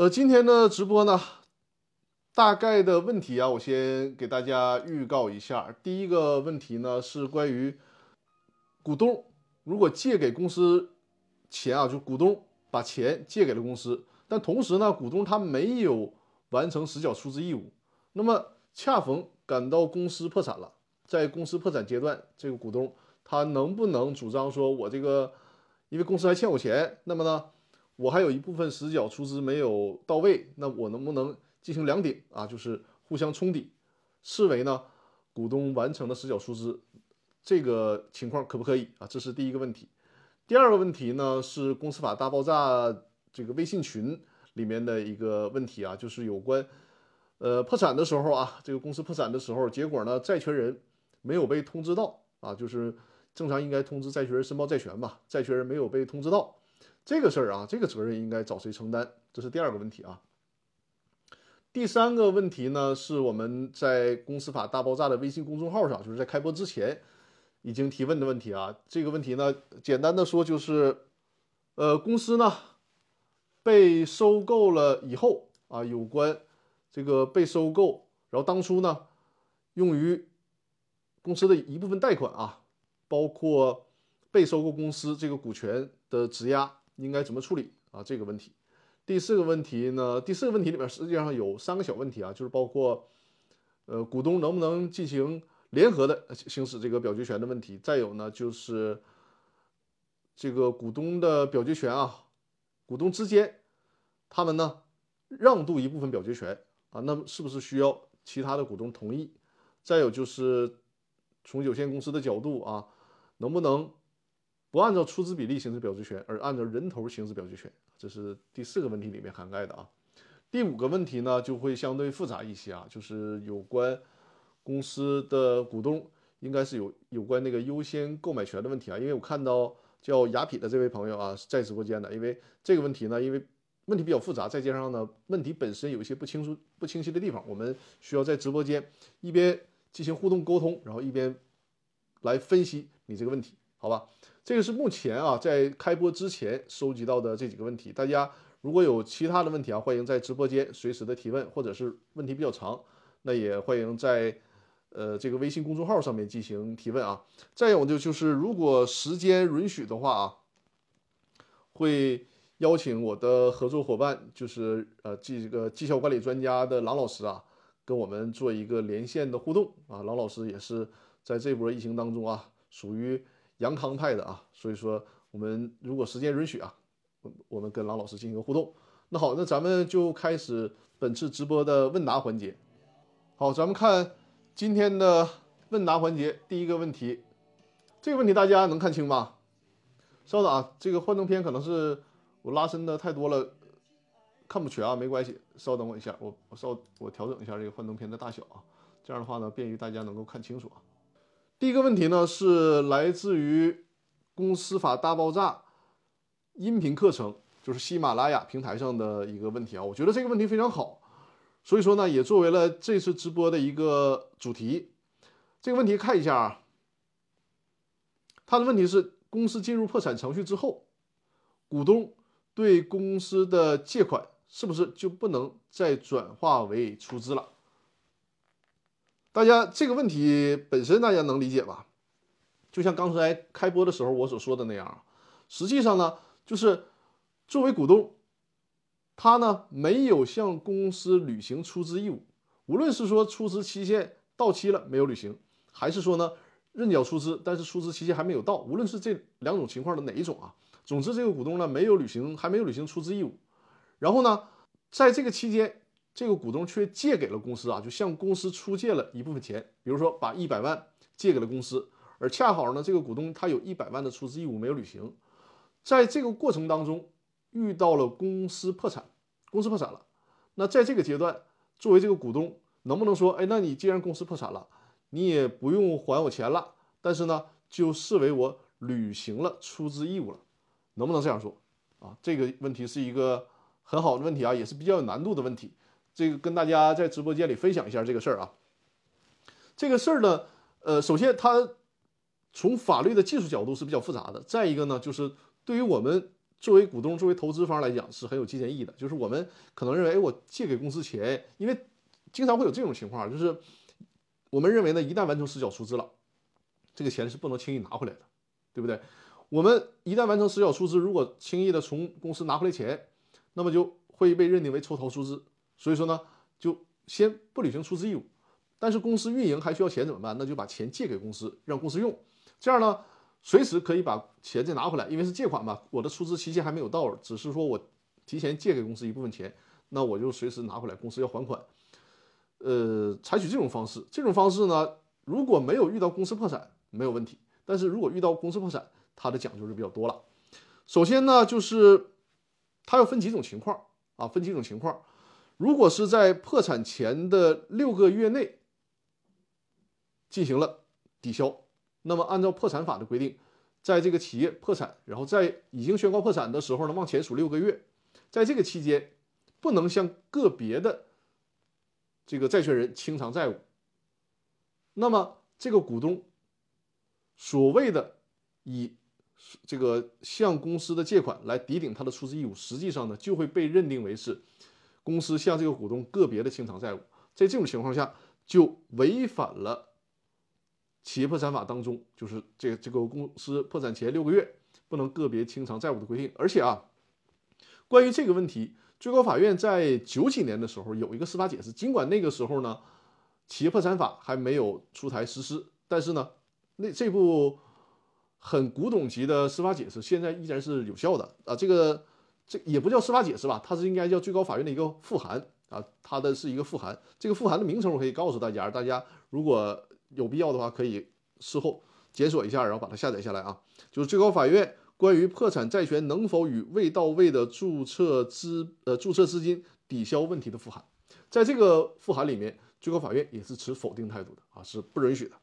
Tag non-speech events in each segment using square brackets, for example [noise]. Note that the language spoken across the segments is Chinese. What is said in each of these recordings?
呃，今天的直播呢，大概的问题啊，我先给大家预告一下。第一个问题呢是关于股东如果借给公司钱啊，就股东把钱借给了公司，但同时呢，股东他没有完成实缴出资义务，那么恰逢赶到公司破产了，在公司破产阶段，这个股东他能不能主张说，我这个因为公司还欠我钱，那么呢？我还有一部分实缴出资没有到位，那我能不能进行两顶啊？就是互相冲抵，视为呢股东完成了实缴出资，这个情况可不可以啊？这是第一个问题。第二个问题呢是公司法大爆炸这个微信群里面的一个问题啊，就是有关呃破产的时候啊，这个公司破产的时候，结果呢债权人没有被通知到啊，就是正常应该通知债权人申报债权吧，债权人没有被通知到。这个事儿啊，这个责任应该找谁承担？这是第二个问题啊。第三个问题呢，是我们在公司法大爆炸的微信公众号上，就是在开播之前已经提问的问题啊。这个问题呢，简单的说就是，呃，公司呢被收购了以后啊，有关这个被收购，然后当初呢用于公司的一部分贷款啊，包括被收购公司这个股权的质押。应该怎么处理啊？这个问题，第四个问题呢？第四个问题里面实际上有三个小问题啊，就是包括，呃，股东能不能进行联合的行使这个表决权的问题。再有呢，就是这个股东的表决权啊，股东之间他们呢让渡一部分表决权啊，那么是不是需要其他的股东同意？再有就是从有限公司的角度啊，能不能？不按照出资比例行使表决权，而按照人头行使表决权，这是第四个问题里面涵盖的啊。第五个问题呢，就会相对复杂一些啊，就是有关公司的股东应该是有有关那个优先购买权的问题啊。因为我看到叫雅痞的这位朋友啊，在直播间的，因为这个问题呢，因为问题比较复杂，再加上呢，问题本身有一些不清楚、不清晰的地方，我们需要在直播间一边进行互动沟通，然后一边来分析你这个问题，好吧？这个是目前啊，在开播之前收集到的这几个问题。大家如果有其他的问题啊，欢迎在直播间随时的提问，或者是问题比较长，那也欢迎在呃这个微信公众号上面进行提问啊。再有就就是如果时间允许的话啊，会邀请我的合作伙伴，就是呃这个绩效管理专家的郎老师啊，跟我们做一个连线的互动啊。郎老师也是在这波疫情当中啊，属于。杨康派的啊，所以说我们如果时间允许啊，我我们跟郎老师进行个互动。那好，那咱们就开始本次直播的问答环节。好，咱们看今天的问答环节，第一个问题，这个问题大家能看清吗？稍等啊，这个幻灯片可能是我拉伸的太多了，看不全啊，没关系，稍等我一下，我我稍我调整一下这个幻灯片的大小啊，这样的话呢，便于大家能够看清楚啊。第一个问题呢，是来自于《公司法大爆炸》音频课程，就是喜马拉雅平台上的一个问题啊。我觉得这个问题非常好，所以说呢，也作为了这次直播的一个主题。这个问题看一下啊，他的问题是：公司进入破产程序之后，股东对公司的借款是不是就不能再转化为出资了？大家这个问题本身大家能理解吧？就像刚才开播的时候我所说的那样，实际上呢，就是作为股东，他呢没有向公司履行出资义务，无论是说出资期限到期了没有履行，还是说呢认缴出资，但是出资期限还没有到，无论是这两种情况的哪一种啊，总之这个股东呢没有履行，还没有履行出资义务，然后呢，在这个期间。这个股东却借给了公司啊，就向公司出借了一部分钱，比如说把一百万借给了公司，而恰好呢，这个股东他有一百万的出资义务没有履行，在这个过程当中遇到了公司破产，公司破产了，那在这个阶段，作为这个股东，能不能说，哎，那你既然公司破产了，你也不用还我钱了，但是呢，就视为我履行了出资义务了，能不能这样说？啊，这个问题是一个很好的问题啊，也是比较有难度的问题。这个跟大家在直播间里分享一下这个事儿啊，这个事儿呢，呃，首先它从法律的技术角度是比较复杂的。再一个呢，就是对于我们作为股东、作为投资方来讲是很有借鉴意义的。就是我们可能认为，哎，我借给公司钱，因为经常会有这种情况，就是我们认为呢，一旦完成实缴出资了，这个钱是不能轻易拿回来的，对不对？我们一旦完成实缴出资，如果轻易的从公司拿回来钱，那么就会被认定为抽逃出资。所以说呢，就先不履行出资义务。但是公司运营还需要钱怎么办？那就把钱借给公司，让公司用，这样呢，随时可以把钱再拿回来，因为是借款嘛，我的出资期限还没有到，只是说我提前借给公司一部分钱，那我就随时拿回来，公司要还款。呃，采取这种方式，这种方式呢，如果没有遇到公司破产，没有问题；但是如果遇到公司破产，它的讲究就比较多了。首先呢，就是它要分几种情况啊，分几种情况。如果是在破产前的六个月内。进行了抵消，那么按照破产法的规定，在这个企业破产，然后在已经宣告破产的时候呢，往前数六个月，在这个期间，不能向个别的这个债权人清偿债务。那么这个股东所谓的以这个向公司的借款来抵顶他的出资义务，实际上呢就会被认定为是公司向这个股东个别的清偿债务。在这种情况下，就违反了。企业破产法当中，就是这这个公司破产前六个月不能个别清偿债务的规定。而且啊，关于这个问题，最高法院在九几年的时候有一个司法解释。尽管那个时候呢，企业破产法还没有出台实施，但是呢，那这部很古董级的司法解释现在依然是有效的啊。这个这也不叫司法解释吧，它是应该叫最高法院的一个复函啊，它的是一个复函。这个复函的名称我可以告诉大家，大家如果。有必要的话，可以事后检索一下，然后把它下载下来啊。就是最高法院关于破产债权能否与未到位的注册资呃注册资金抵消问题的复函，在这个复函里面，最高法院也是持否定态度的啊，是不允许的。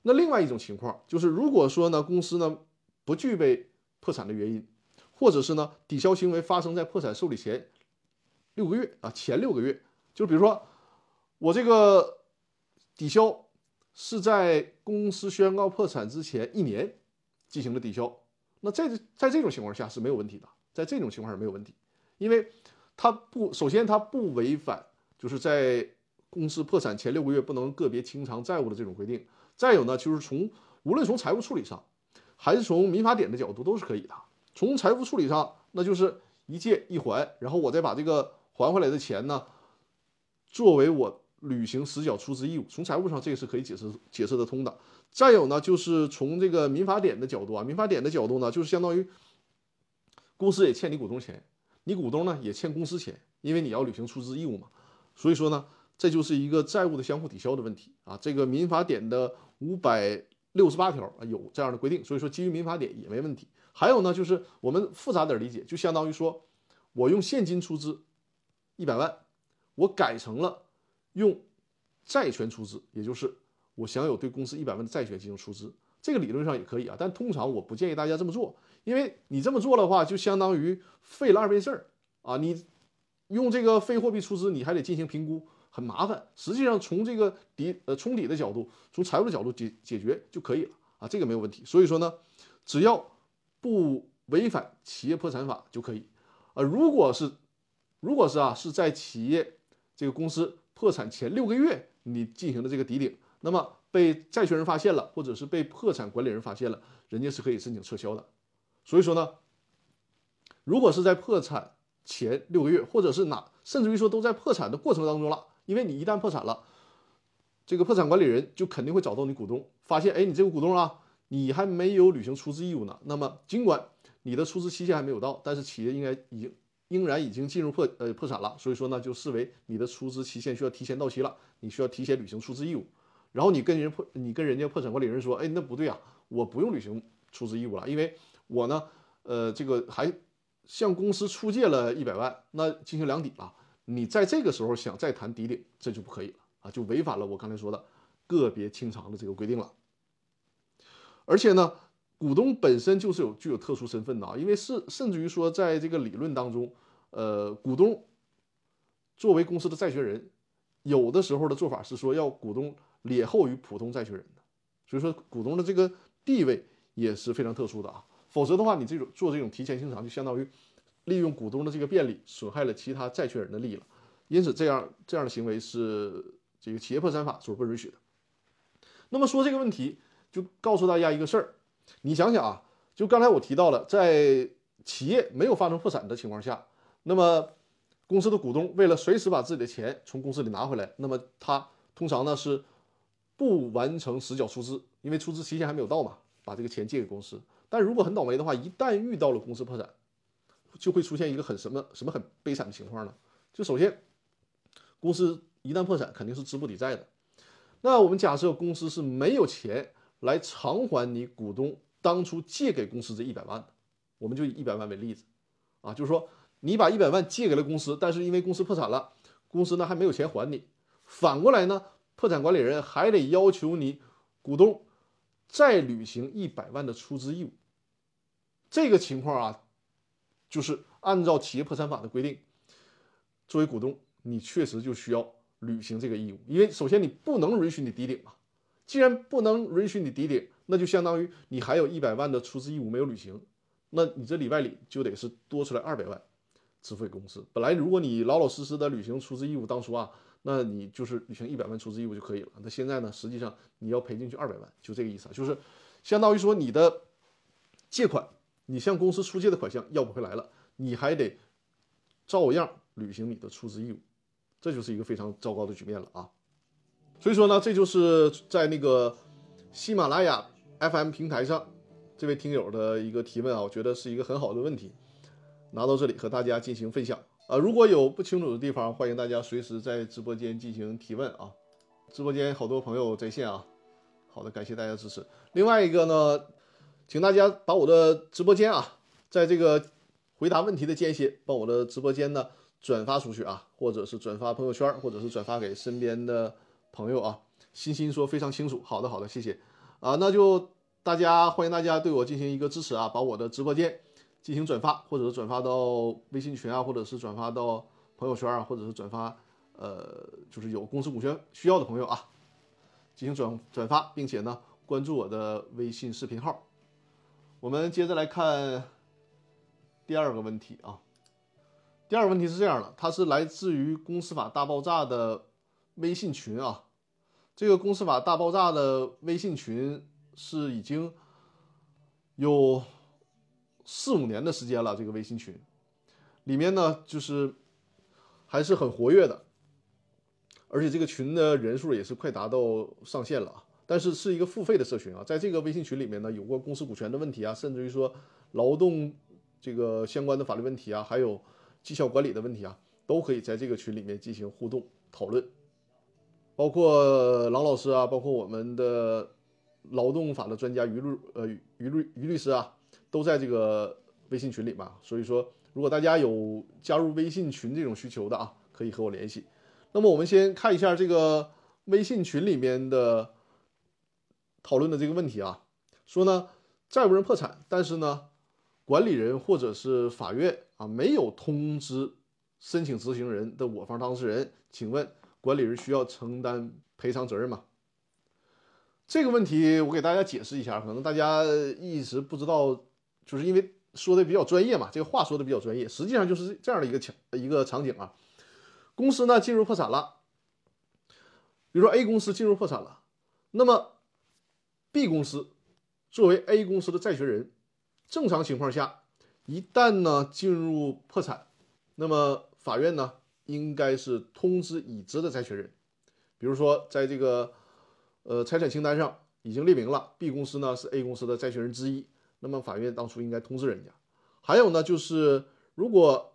那另外一种情况就是，如果说呢公司呢不具备破产的原因，或者是呢抵销行为发生在破产受理前六个月啊前六个月，就比如说我这个。抵销是在公司宣告破产之前一年进行的抵销，那在在这种情况下是没有问题的，在这种情况下没有问题，因为它不首先它不违反就是在公司破产前六个月不能个别清偿债务的这种规定，再有呢就是从无论从财务处理上还是从民法典的角度都是可以的。从财务处理上，那就是一借一还，然后我再把这个还回来的钱呢作为我。履行实缴出资义务，从财务上这个是可以解释解释得通的。再有呢，就是从这个民法典的角度啊，民法典的角度呢，就是相当于公司也欠你股东钱，你股东呢也欠公司钱，因为你要履行出资义务嘛。所以说呢，这就是一个债务的相互抵消的问题啊。这个民法典的五百六十八条啊有这样的规定，所以说基于民法典也没问题。还有呢，就是我们复杂点理解，就相当于说我用现金出资一百万，我改成了。用债权出资，也就是我享有对公司一百万的债权进行出资，这个理论上也可以啊，但通常我不建议大家这么做，因为你这么做的话，就相当于费了二倍事儿啊。你用这个非货币出资，你还得进行评估，很麻烦。实际上，从这个抵呃冲抵的角度，从财务的角度解解决就可以了啊，这个没有问题。所以说呢，只要不违反企业破产法就可以。呃，如果是如果是啊，是在企业这个公司。破产前六个月，你进行的这个抵顶，那么被债权人发现了，或者是被破产管理人发现了，人家是可以申请撤销的。所以说呢，如果是在破产前六个月，或者是哪，甚至于说都在破产的过程当中了，因为你一旦破产了，这个破产管理人就肯定会找到你股东，发现，哎，你这个股东啊，你还没有履行出资义务呢。那么尽管你的出资期限还没有到，但是企业应该已经。应然已经进入破呃破产了，所以说呢，就视为你的出资期限需要提前到期了，你需要提前履行出资义务。然后你跟人破，你跟人家破产管理人说，哎，那不对啊，我不用履行出资义务了，因为我呢，呃，这个还向公司出借了一百万，那进行两抵了。你在这个时候想再谈抵顶，这就不可以了啊，就违反了我刚才说的个别清偿的这个规定了。而且呢。股东本身就是有具有特殊身份的啊，因为是甚至于说，在这个理论当中，呃，股东作为公司的债权人，有的时候的做法是说要股东劣后于普通债权人的，所以说股东的这个地位也是非常特殊的啊。否则的话，你这种做这种提前清偿，就相当于利用股东的这个便利，损害了其他债权人的利益了。因此，这样这样的行为是这个企业破产法所不允许的。那么说这个问题，就告诉大家一个事儿，你想想啊，就刚才我提到了，在企业没有发生破产的情况下，那么公司的股东为了随时把自己的钱从公司里拿回来，那么他通常呢是不完成实缴出资，因为出资期限还没有到嘛，把这个钱借给公司。但如果很倒霉的话，一旦遇到了公司破产，就会出现一个很什么什么很悲惨的情况呢？就首先，公司一旦破产，肯定是资不抵债的。那我们假设公司是没有钱来偿还你股东当初借给公司这一百万的，我们就以一百万为例子，啊，就是说你把一百万借给了公司，但是因为公司破产了，公司呢还没有钱还你，反过来呢，破产管理人还得要求你股东再履行一百万的出资义务。这个情况啊，就是按照企业破产法的规定，作为股东，你确实就需要。履行这个义务，因为首先你不能允许你抵顶嘛，既然不能允许你抵顶，那就相当于你还有一百万的出资义务没有履行，那你这里外里就得是多出来二百万支付给公司。本来如果你老老实实的履行出资义务，当初啊，那你就是履行一百万出资义务就可以了。那现在呢，实际上你要赔进去二百万，就这个意思啊，就是相当于说你的借款，你向公司出借的款项要不回来了，你还得照样履行你的出资义务。这就是一个非常糟糕的局面了啊！所以说呢，这就是在那个喜马拉雅 FM 平台上这位听友的一个提问啊，我觉得是一个很好的问题，拿到这里和大家进行分享啊。如果有不清楚的地方，欢迎大家随时在直播间进行提问啊。直播间好多朋友在线啊，好的，感谢大家支持。另外一个呢，请大家把我的直播间啊，在这个回答问题的间隙，把我的直播间呢。转发出去啊，或者是转发朋友圈，或者是转发给身边的朋友啊。欣欣说非常清楚，好的好的，谢谢啊。那就大家欢迎大家对我进行一个支持啊，把我的直播间进行转发，或者是转发到微信群啊，或者是转发到朋友圈啊，或者是转发呃，就是有公司股权需要的朋友啊，进行转转发，并且呢关注我的微信视频号。我们接着来看第二个问题啊。第二个问题是这样的，它是来自于《公司法大爆炸》的微信群啊。这个《公司法大爆炸》的微信群是已经有四五年的时间了。这个微信群里面呢，就是还是很活跃的，而且这个群的人数也是快达到上限了啊。但是是一个付费的社群啊，在这个微信群里面呢，有过公司股权的问题啊，甚至于说劳动这个相关的法律问题啊，还有。绩效管理的问题啊，都可以在这个群里面进行互动讨论，包括郎老师啊，包括我们的劳动法的专家于律呃于律于律师啊，都在这个微信群里嘛。所以说，如果大家有加入微信群这种需求的啊，可以和我联系。那么我们先看一下这个微信群里面的讨论的这个问题啊，说呢债务人破产，但是呢。管理人或者是法院啊，没有通知申请执行人的我方当事人，请问管理人需要承担赔偿责任吗？这个问题我给大家解释一下，可能大家一直不知道，就是因为说的比较专业嘛，这个话说的比较专业，实际上就是这样的一个情一个场景啊。公司呢进入破产了，比如说 A 公司进入破产了，那么 B 公司作为 A 公司的债权人。正常情况下，一旦呢进入破产，那么法院呢应该是通知已知的债权人，比如说在这个呃财产清单上已经列明了 B 公司呢是 A 公司的债权人之一，那么法院当初应该通知人家。还有呢就是如果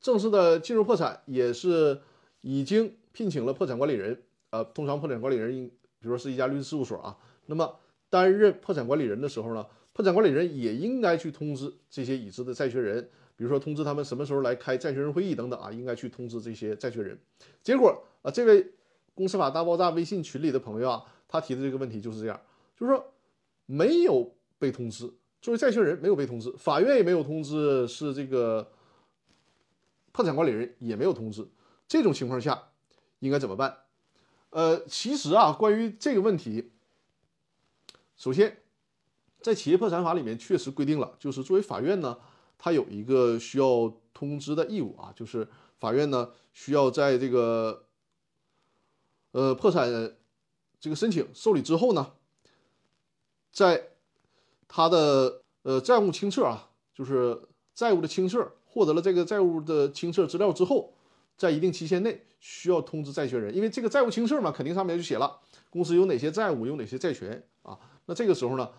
正式的进入破产，也是已经聘请了破产管理人，呃，通常破产管理人应比如说是一家律师事务所啊，那么担任破产管理人的时候呢。破产管理人也应该去通知这些已知的债权人，比如说通知他们什么时候来开债权人会议等等啊，应该去通知这些债权人。结果啊，这位公司法大爆炸微信群里的朋友啊，他提的这个问题就是这样，就是说没有被通知，作为债权人没有被通知，法院也没有通知，是这个破产管理人也没有通知，这种情况下应该怎么办？呃，其实啊，关于这个问题，首先。在企业破产法里面确实规定了，就是作为法院呢，他有一个需要通知的义务啊，就是法院呢需要在这个呃破产这个申请受理之后呢，在他的呃债务清册啊，就是债务的清册获得了这个债务的清册资料之后，在一定期限内需要通知债权人，因为这个债务清册嘛，肯定上面就写了公司有哪些债务，有哪些债权啊，那这个时候呢。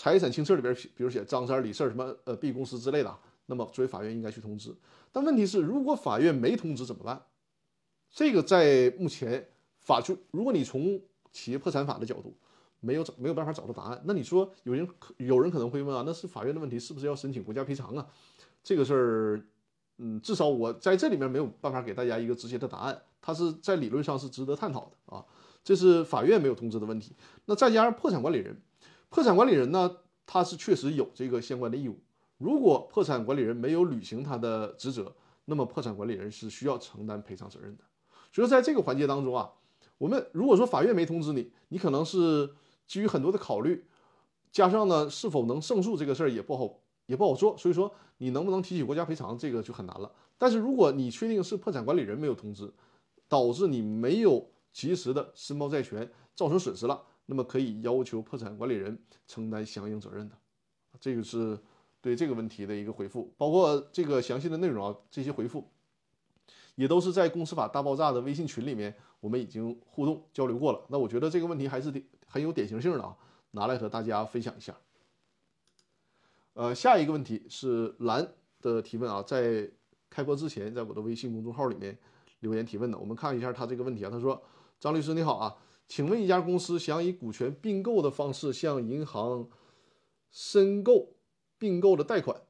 财产清册里边，比如写张三李四什么呃 B 公司之类的，那么作为法院应该去通知。但问题是，如果法院没通知怎么办？这个在目前法就，如果你从企业破产法的角度没有找没有办法找到答案，那你说有人可有人可能会问啊，那是法院的问题，是不是要申请国家赔偿啊？这个事儿，嗯，至少我在这里面没有办法给大家一个直接的答案。它是在理论上是值得探讨的啊，这是法院没有通知的问题。那再加上破产管理人。破产管理人呢，他是确实有这个相关的义务。如果破产管理人没有履行他的职责，那么破产管理人是需要承担赔偿责任的。所以说，在这个环节当中啊，我们如果说法院没通知你，你可能是基于很多的考虑，加上呢是否能胜诉这个事儿也不好也不好做。所以说，你能不能提起国家赔偿这个就很难了。但是如果你确定是破产管理人没有通知，导致你没有及时的申报债权，造成损失了。那么可以要求破产管理人承担相应责任的，这个是对这个问题的一个回复，包括这个详细的内容啊，这些回复也都是在公司法大爆炸的微信群里面，我们已经互动交流过了。那我觉得这个问题还是很有典型性的啊，拿来和大家分享一下。呃，下一个问题是蓝的提问啊，在开播之前，在我的微信公众号里面留言提问的，我们看一下他这个问题啊，他说：“张律师你好啊。”请问一家公司想以股权并购的方式向银行申购并购的贷款，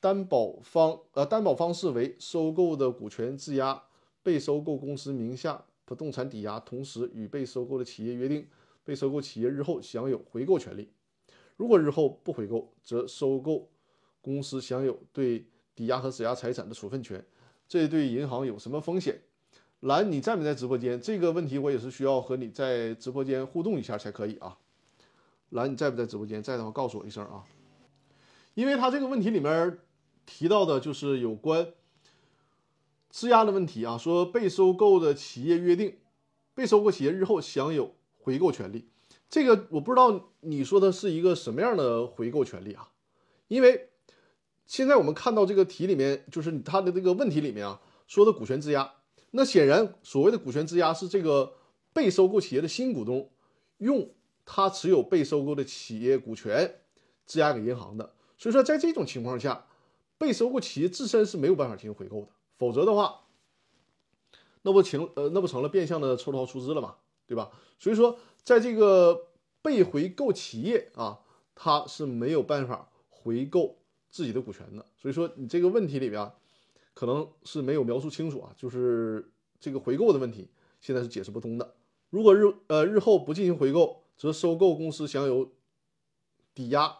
担保方呃担保方式为收购的股权质押被收购公司名下不动产抵押，同时与被收购的企业约定，被收购企业日后享有回购权利。如果日后不回购，则收购公司享有对抵押和质押财产的处分权。这对银行有什么风险？兰，你在没在直播间？这个问题我也是需要和你在直播间互动一下才可以啊。兰，你在不在直播间？在的话告诉我一声啊。因为他这个问题里面提到的就是有关质押的问题啊，说被收购的企业约定，被收购企业日后享有回购权利。这个我不知道你说的是一个什么样的回购权利啊？因为现在我们看到这个题里面，就是他的这个问题里面啊，说的股权质押。那显然，所谓的股权质押是这个被收购企业的新股东用他持有被收购的企业股权质押给银行的。所以说，在这种情况下，被收购企业自身是没有办法进行回购的。否则的话，那不成呃那不成了变相的抽逃出资了嘛，对吧？所以说，在这个被回购企业啊，他是没有办法回购自己的股权的。所以说，你这个问题里边。可能是没有描述清楚啊，就是这个回购的问题，现在是解释不通的。如果日呃日后不进行回购，则收购公司享有抵押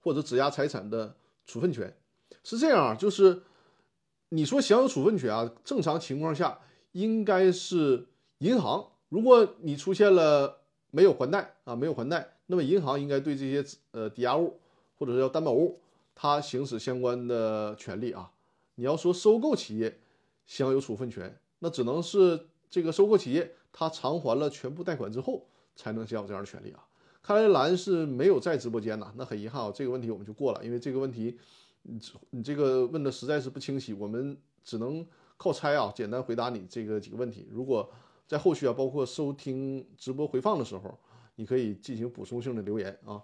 或者质押财产的处分权。是这样啊，就是你说享有处分权啊，正常情况下应该是银行。如果你出现了没有还贷啊，没有还贷，那么银行应该对这些呃抵押物或者是叫担保物，它行使相关的权利啊。你要说收购企业享有处分权，那只能是这个收购企业他偿还了全部贷款之后才能享有这样的权利啊。看来蓝是没有在直播间呐，那很遗憾啊，这个问题我们就过了，因为这个问题你你这个问的实在是不清晰，我们只能靠猜啊，简单回答你这个几个问题。如果在后续啊，包括收听直播回放的时候，你可以进行补充性的留言啊。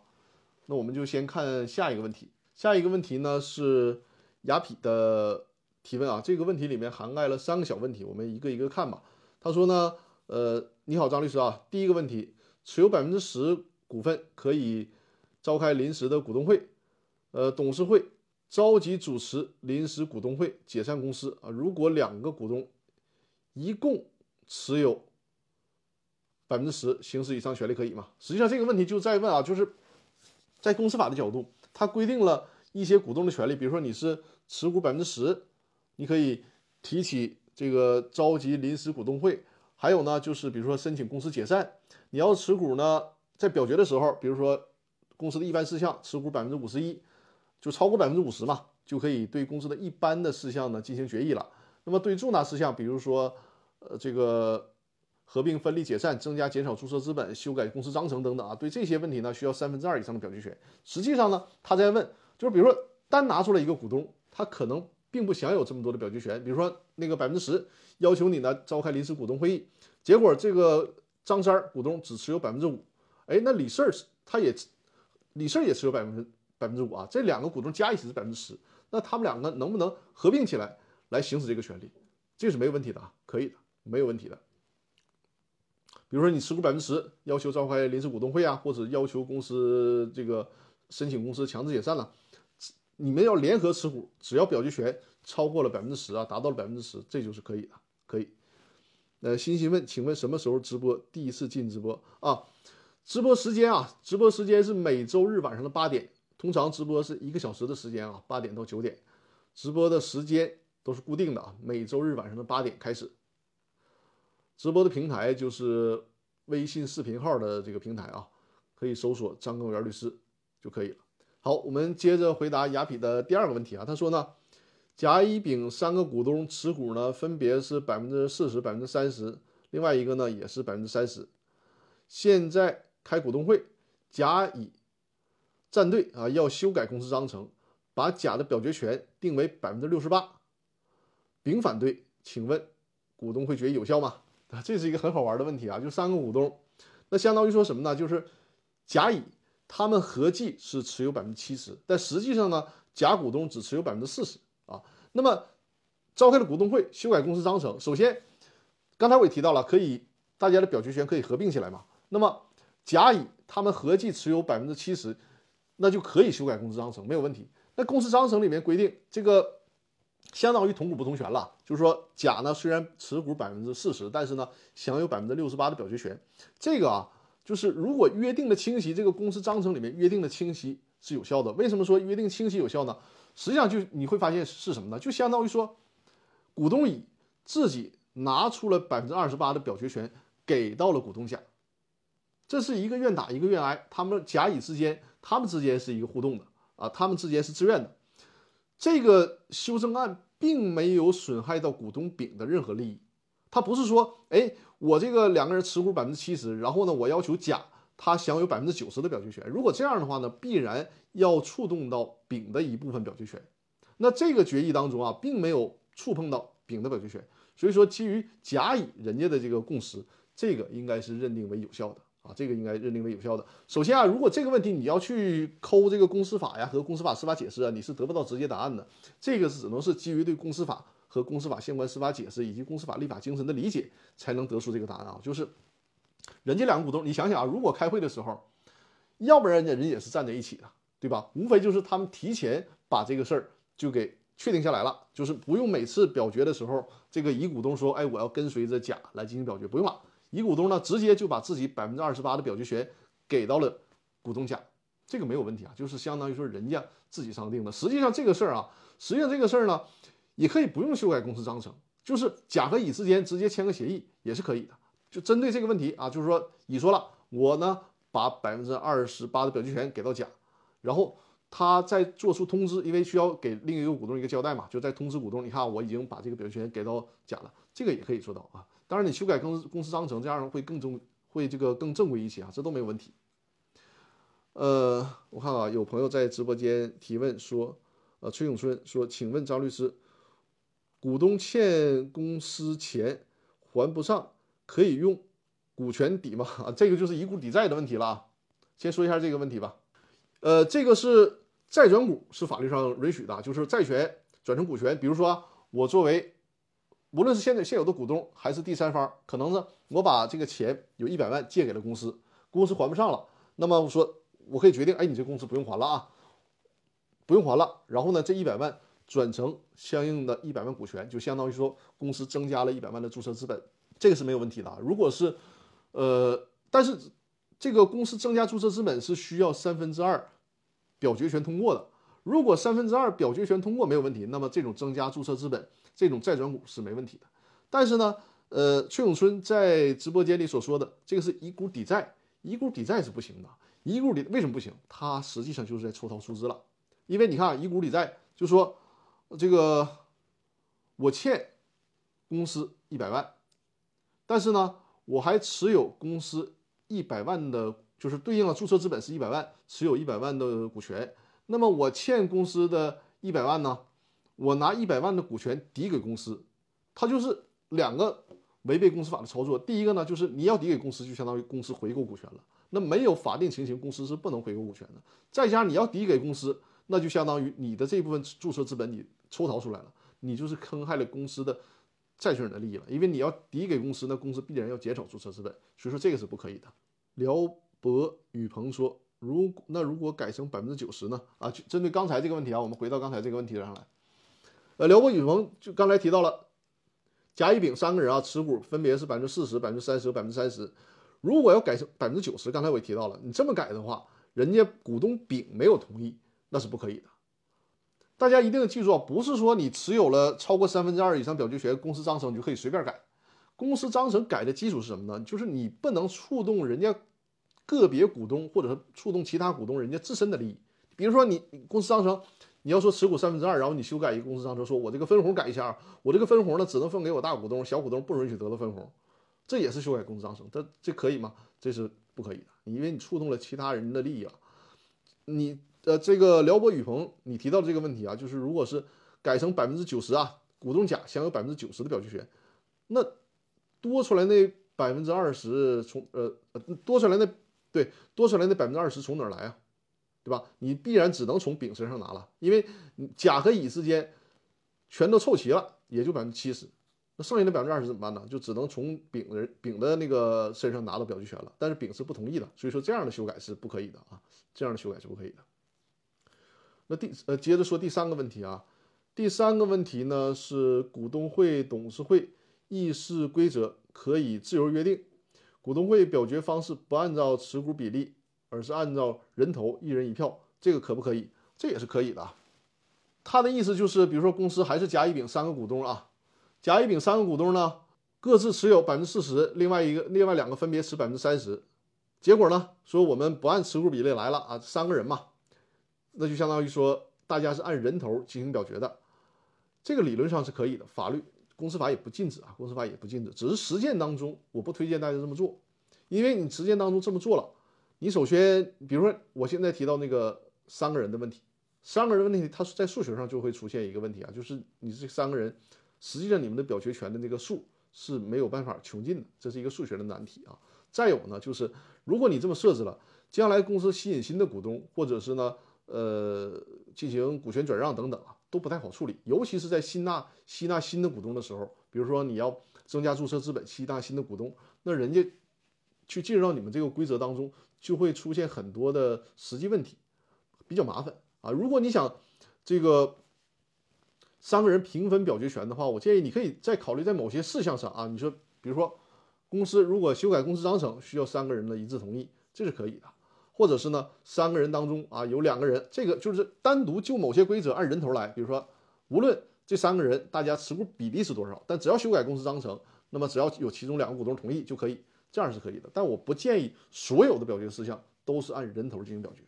那我们就先看下一个问题，下一个问题呢是。雅痞的提问啊，这个问题里面涵盖了三个小问题，我们一个一个看吧。他说呢，呃，你好，张律师啊，第一个问题，持有百分之十股份可以召开临时的股东会，呃，董事会召集主持临时股东会解散公司啊。如果两个股东一共持有百分之十，行使以上权利可以吗？实际上这个问题就在问啊，就是在公司法的角度，它规定了一些股东的权利，比如说你是。持股百分之十，你可以提起这个召集临时股东会。还有呢，就是比如说申请公司解散，你要持股呢，在表决的时候，比如说公司的一般事项持股百分之五十一，就超过百分之五十嘛，就可以对公司的一般的事项呢进行决议了。那么对重大事项，比如说呃这个合并、分离、解散、增加、减少注册资本、修改公司章程等等啊，对这些问题呢需要三分之二以上的表决权。实际上呢，他在问，就比如说单拿出来一个股东，他可能并不享有这么多的表决权。比如说那个百分之十要求你呢召开临时股东会议，结果这个张三股东只持有百分之五。哎，那李四他也，李四也持有百分之百分之五啊，这两个股东加一起是百分之十，那他们两个能不能合并起来来行使这个权利？这是没有问题的啊，可以的，没有问题的。比如说你持股百分之十，要求召开临时股东会啊，或者要求公司这个申请公司强制解散了，你们要联合持股，只要表决权超过了百分之十啊，达到了百分之十，这就是可以的，可以。呃，欣欣问，请问什么时候直播？第一次进直播啊？直播时间啊，直播时间是每周日晚上的八点，通常直播是一个小时的时间啊，八点到九点，直播的时间都是固定的啊，每周日晚上的八点开始。直播的平台就是微信视频号的这个平台啊，可以搜索张根源律师就可以了。好，我们接着回答雅痞的第二个问题啊，他说呢，甲乙丙三个股东持股呢分别是百分之四十、百分之三十，另外一个呢也是百分之三十，现在。开股东会，甲乙站队啊，要修改公司章程，把甲的表决权定为百分之六十八，丙反对，请问股东会决议有效吗？啊，[laughs] 这是一个很好玩的问题啊，就三个股东，那相当于说什么呢？就是甲乙他们合计是持有百分之七十，但实际上呢，甲股东只持有百分之四十啊。那么召开了股东会，修改公司章程，首先刚才我也提到了，可以大家的表决权可以合并起来嘛？那么甲乙他们合计持有百分之七十，那就可以修改公司章程，没有问题。那公司章程里面规定，这个相当于同股不同权了。就是说，甲呢虽然持股百分之四十，但是呢享有百分之六十八的表决权。这个啊，就是如果约定的清晰，这个公司章程里面约定的清晰是有效的。为什么说约定清晰有效呢？实际上就你会发现是什么呢？就相当于说，股东乙自己拿出了百分之二十八的表决权，给到了股东甲。这是一个愿打一个愿挨，他们甲乙之间，他们之间是一个互动的啊，他们之间是自愿的。这个修正案并没有损害到股东丙的任何利益，他不是说，哎，我这个两个人持股百分之七十，然后呢，我要求甲他享有百分之九十的表决权。如果这样的话呢，必然要触动到丙的一部分表决权。那这个决议当中啊，并没有触碰到丙的表决权，所以说基于甲乙人家的这个共识，这个应该是认定为有效的。啊，这个应该认定为有效的。首先啊，如果这个问题你要去抠这个公司法呀和公司法司法解释啊，你是得不到直接答案的。这个是只能是基于对公司法和公司法相关司法解释以及公司法立法精神的理解，才能得出这个答案啊。就是人家两个股东，你想想啊，如果开会的时候，要不然人家人也是站在一起的，对吧？无非就是他们提前把这个事儿就给确定下来了，就是不用每次表决的时候，这个乙股东说，哎，我要跟随着甲来进行表决，不用了。乙股东呢，直接就把自己百分之二十八的表决权给到了股东甲，这个没有问题啊，就是相当于说人家自己商定的。实际上这个事儿啊，实际上这个事儿呢，也可以不用修改公司章程，就是甲和乙之间直接签个协议也是可以的。就针对这个问题啊，就是说乙说了，我呢把百分之二十八的表决权给到甲，然后他再做出通知，因为需要给另一个股东一个交代嘛，就在通知股东，你看我已经把这个表决权给到甲了，这个也可以做到啊。当然，你修改公司公司章程，这样会更正，会这个更正规一些啊，这都没有问题。呃，我看啊，有朋友在直播间提问说，呃，崔永春说，请问张律师，股东欠公司钱还不上，可以用股权抵吗？啊，[laughs] 这个就是以股抵债的问题了啊。先说一下这个问题吧。呃，这个是债转股是法律上允许的，就是债权转成股权，比如说我作为。无论是现在现有的股东还是第三方，可能呢，我把这个钱有一百万借给了公司，公司还不上了，那么我说我可以决定，哎，你这公司不用还了啊，不用还了。然后呢，这一百万转成相应的一百万股权，就相当于说公司增加了一百万的注册资本，这个是没有问题的。如果是，呃，但是这个公司增加注册资本是需要三分之二表决权通过的。如果三分之二表决权通过没有问题，那么这种增加注册资本。这种债转股是没问题的，但是呢，呃，崔永春在直播间里所说的这个是以股抵债，以股抵债是不行的。一股抵为什么不行？它实际上就是在抽逃出资了，因为你看以股抵债，就说这个我欠公司一百万，但是呢，我还持有公司一百万的，就是对应了注册资本是一百万，持有一百万的股权。那么我欠公司的一百万呢，我拿一百万的股权抵给公司，它就是两个违背公司法的操作。第一个呢，就是你要抵给公司，就相当于公司回购股权了。那没有法定情形，公司是不能回购股权的。再加上你要抵给公司，那就相当于你的这部分注册资本你抽逃出来了，你就是坑害了公司的债权人的利益了。因为你要抵给公司，那公司必然要减少注册资本，所以说这个是不可以的。辽博宇鹏说。如那如果改成百分之九十呢？啊，就针对刚才这个问题啊，我们回到刚才这个问题上来。呃，辽博宇鹏就刚才提到了，甲乙丙三个人啊，持股分别是百分之四十、百分之三十和百分之三十。如果要改成百分之九十，刚才我也提到了，你这么改的话，人家股东丙没有同意，那是不可以的。大家一定要记住啊，不是说你持有了超过三分之二以上表决权，公司章程你就可以随便改。公司章程改的基础是什么呢？就是你不能触动人家。个别股东或者是触动其他股东人家自身的利益，比如说你公司章程，你要说持股三分之二，然后你修改一个公司章程，说我这个分红改一下，我这个分红呢只能分给我大股东，小股东不允许得到分红，这也是修改公司章程，这这可以吗？这是不可以的，因为你触动了其他人的利益啊。你呃这个辽博宇鹏，你提到的这个问题啊，就是如果是改成百分之九十啊，股东甲享有百分之九十的表决权，那多出来那百分之二十从呃多出来那。对，多出来那百分之二十从哪儿来啊？对吧？你必然只能从丙身上拿了，因为甲和乙之间全都凑齐了，也就百分之七十。那剩下的百分之二十怎么办呢？就只能从丙人丙的那个身上拿到表决权了。但是丙是不同意的，所以说这样的修改是不可以的啊，这样的修改是不可以的。第呃，接着说第三个问题啊，第三个问题呢是股东会、董事会议事规则可以自由约定。股东会表决方式不按照持股比例，而是按照人头一人一票，这个可不可以？这也是可以的。他的意思就是，比如说公司还是甲、乙、丙三个股东啊，甲、乙、丙三个股东呢，各自持有百分之四十，另外一个、另外两个分别持百分之三十。结果呢，说我们不按持股比例来了啊，三个人嘛，那就相当于说大家是按人头进行表决的，这个理论上是可以的，法律。公司法也不禁止啊，公司法也不禁止，只是实践当中我不推荐大家这么做，因为你实践当中这么做了，你首先，比如说我现在提到那个三个人的问题，三个人问题，它在数学上就会出现一个问题啊，就是你这三个人，实际上你们的表决权的那个数是没有办法穷尽的，这是一个数学的难题啊。再有呢，就是如果你这么设置了，将来公司吸引新的股东，或者是呢，呃，进行股权转让等等啊。都不太好处理，尤其是在吸纳吸纳新的股东的时候，比如说你要增加注册资本，吸纳新的股东，那人家去进入到你们这个规则当中，就会出现很多的实际问题，比较麻烦啊。如果你想这个三个人平分表决权的话，我建议你可以再考虑在某些事项上啊，你说比如说公司如果修改公司章程需要三个人的一致同意，这是可以的。或者是呢，三个人当中啊，有两个人，这个就是单独就某些规则按人头来。比如说，无论这三个人大家持股比例是多少，但只要修改公司章程，那么只要有其中两个股东同意就可以，这样是可以的。但我不建议所有的表决事项都是按人头进行表决，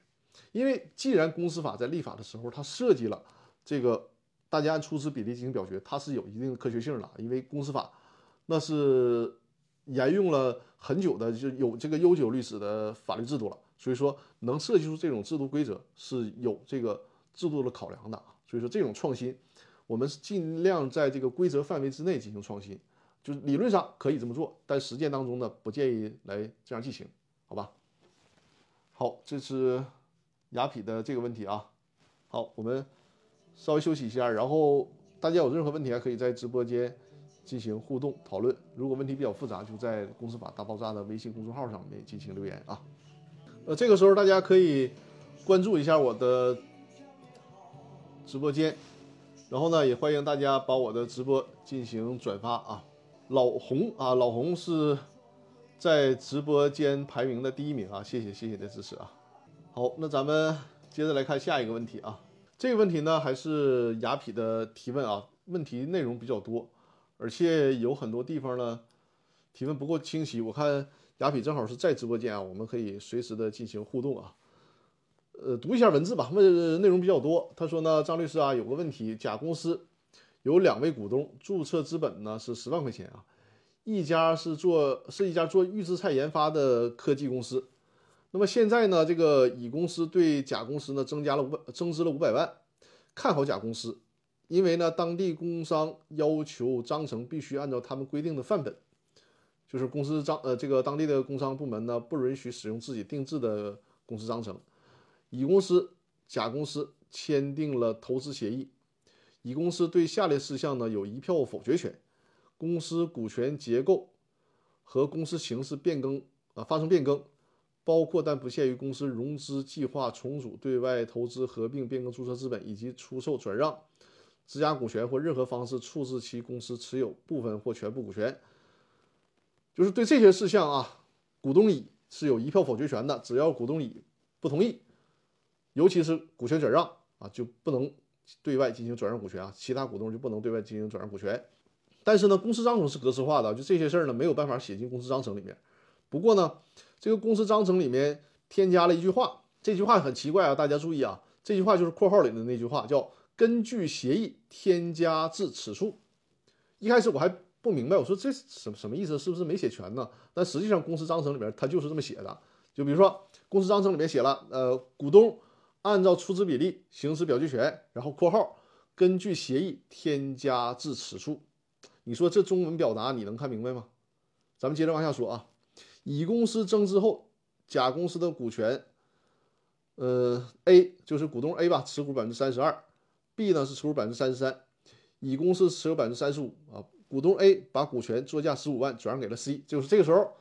因为既然公司法在立法的时候它设计了这个大家按出资比例进行表决，它是有一定的科学性的。因为公司法那是沿用了很久的，就有这个悠久历史的法律制度了。所以说，能设计出这种制度规则是有这个制度的考量的啊。所以说，这种创新，我们是尽量在这个规则范围之内进行创新，就是理论上可以这么做，但实践当中呢，不建议来这样进行，好吧？好，这是雅痞的这个问题啊。好，我们稍微休息一下，然后大家有任何问题还可以在直播间进行互动讨论。如果问题比较复杂，就在公司法大爆炸的微信公众号上面进行留言啊。呃，这个时候大家可以关注一下我的直播间，然后呢，也欢迎大家把我的直播进行转发啊。老红啊，老红是在直播间排名的第一名啊，谢谢谢谢的支持啊。好，那咱们接着来看下一个问题啊。这个问题呢，还是雅痞的提问啊，问题内容比较多，而且有很多地方呢提问不够清晰。我看。雅痞正好是在直播间啊，我们可以随时的进行互动啊。呃，读一下文字吧，问内容比较多。他说呢，张律师啊，有个问题，甲公司有两位股东，注册资本呢是十万块钱啊，一家是做是一家做预制菜研发的科技公司。那么现在呢，这个乙公司对甲公司呢增加了五百增资了五百万，看好甲公司，因为呢当地工商要求章程必须按照他们规定的范本，就是公司章呃这个当地的工商部门呢不允许使用自己定制的公司章程。乙公司、甲公司签订了投资协议，乙公司对下列事项呢有一票否决权：公司股权结构和公司形式变更啊发生变更。包括但不限于公司融资计划重组、对外投资、合并、变更注册资本以及出售、转让、质押股权或任何方式处置其公司持有部分或全部股权，就是对这些事项啊，股东乙是有一票否决权的。只要股东乙不同意，尤其是股权转让啊，就不能对外进行转让股权啊，其他股东就不能对外进行转让股权。但是呢，公司章程是格式化的，就这些事儿呢，没有办法写进公司章程里面。不过呢，这个公司章程里面添加了一句话，这句话很奇怪啊，大家注意啊，这句话就是括号里的那句话，叫“根据协议添加至此处”。一开始我还不明白，我说这什什么意思？是不是没写全呢？但实际上公司章程里面它就是这么写的。就比如说公司章程里面写了，呃，股东按照出资比例行使表决权，然后括号根据协议添加至此处。你说这中文表达你能看明白吗？咱们接着往下说啊。乙公司增资后，甲公司的股权，呃，A 就是股东 A 吧，持股百分之三十二，B 呢是持股百分之三十三，乙公司持有百分之三十五啊。股东 A 把股权作价十五万转让给了 C，就是这个时候，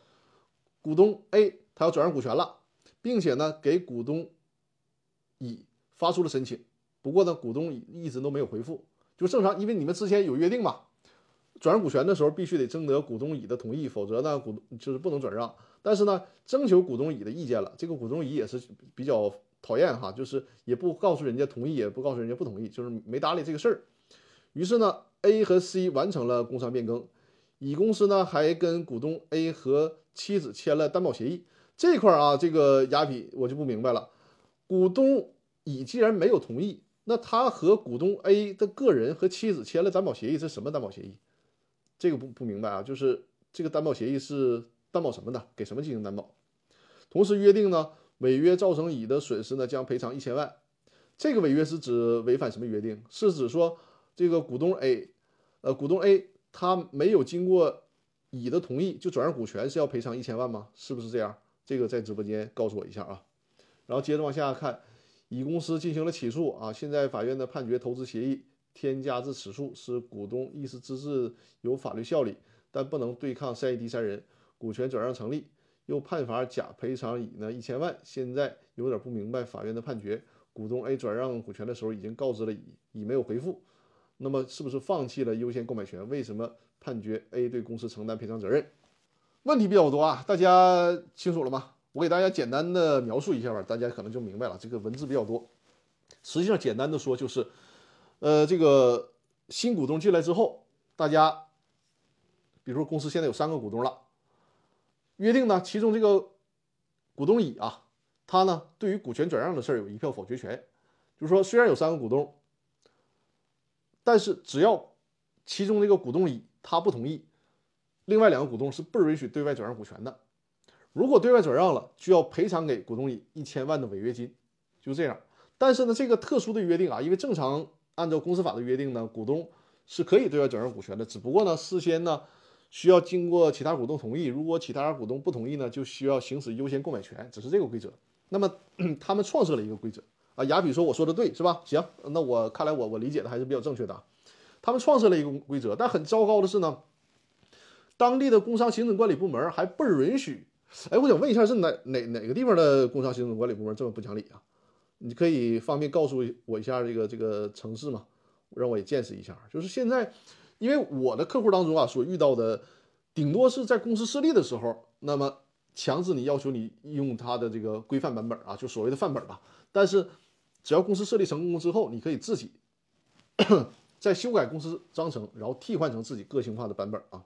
股东 A 他要转让股权了，并且呢给股东乙发出了申请，不过呢股东乙一直都没有回复，就正常，因为你们之前有约定嘛。转让股权的时候必须得征得股东乙的同意，否则呢股就是不能转让。但是呢，征求股东乙的意见了，这个股东乙也是比较讨厌哈，就是也不告诉人家同意，也不告诉人家不同意，就是没搭理这个事儿。于是呢，A 和 C 完成了工商变更，乙公司呢还跟股东 A 和妻子签了担保协议。这块儿啊，这个雅痞我就不明白了，股东乙既然没有同意，那他和股东 A 的个人和妻子签了担保协议，是什么担保协议？这个不不明白啊，就是这个担保协议是担保什么的，给什么进行担保？同时约定呢，违约造成乙的损失呢，将赔偿一千万。这个违约是指违反什么约定？是指说这个股东 A，呃，股东 A 他没有经过乙的同意就转让股权是要赔偿一千万吗？是不是这样？这个在直播间告诉我一下啊。然后接着往下看，乙公司进行了起诉啊，现在法院的判决投资协议。添加至此处使股东意思自治有法律效力，但不能对抗善意第三人，股权转让成立，又判罚甲赔偿乙呢一千万。现在有点不明白法院的判决。股东 A 转让股权的时候已经告知了乙，乙没有回复，那么是不是放弃了优先购买权？为什么判决 A 对公司承担赔偿责任？问题比较多啊，大家清楚了吗？我给大家简单的描述一下吧，大家可能就明白了。这个文字比较多，实际上简单的说就是。呃，这个新股东进来之后，大家，比如说公司现在有三个股东了，约定呢，其中这个股东乙啊，他呢对于股权转让的事儿有一票否决权，就是说虽然有三个股东，但是只要其中这个股东乙他不同意，另外两个股东是不允许对外转让股权的。如果对外转让了，就要赔偿给股东乙一千万的违约金，就这样。但是呢，这个特殊的约定啊，因为正常。按照公司法的约定呢，股东是可以对外转让股权的，只不过呢，事先呢需要经过其他股东同意，如果其他股东不同意呢，就需要行使优先购买权，只是这个规则。那么 [clears throat] 他们创设了一个规则啊，雅比说我说的对是吧？行，那我看来我我理解的还是比较正确的。他们创设了一个规则，但很糟糕的是呢，当地的工商行政管理部门还不允许。哎，我想问一下，是哪哪哪个地方的工商行政管理部门这么不讲理啊？你可以方便告诉我一下这个这个城市吗？让我也见识一下。就是现在，因为我的客户当中啊，所遇到的顶多是在公司设立的时候，那么强制你要求你用它的这个规范版本啊，就所谓的范本吧。但是只要公司设立成功之后，你可以自己 [clears throat] 再修改公司章程，然后替换成自己个性化的版本啊。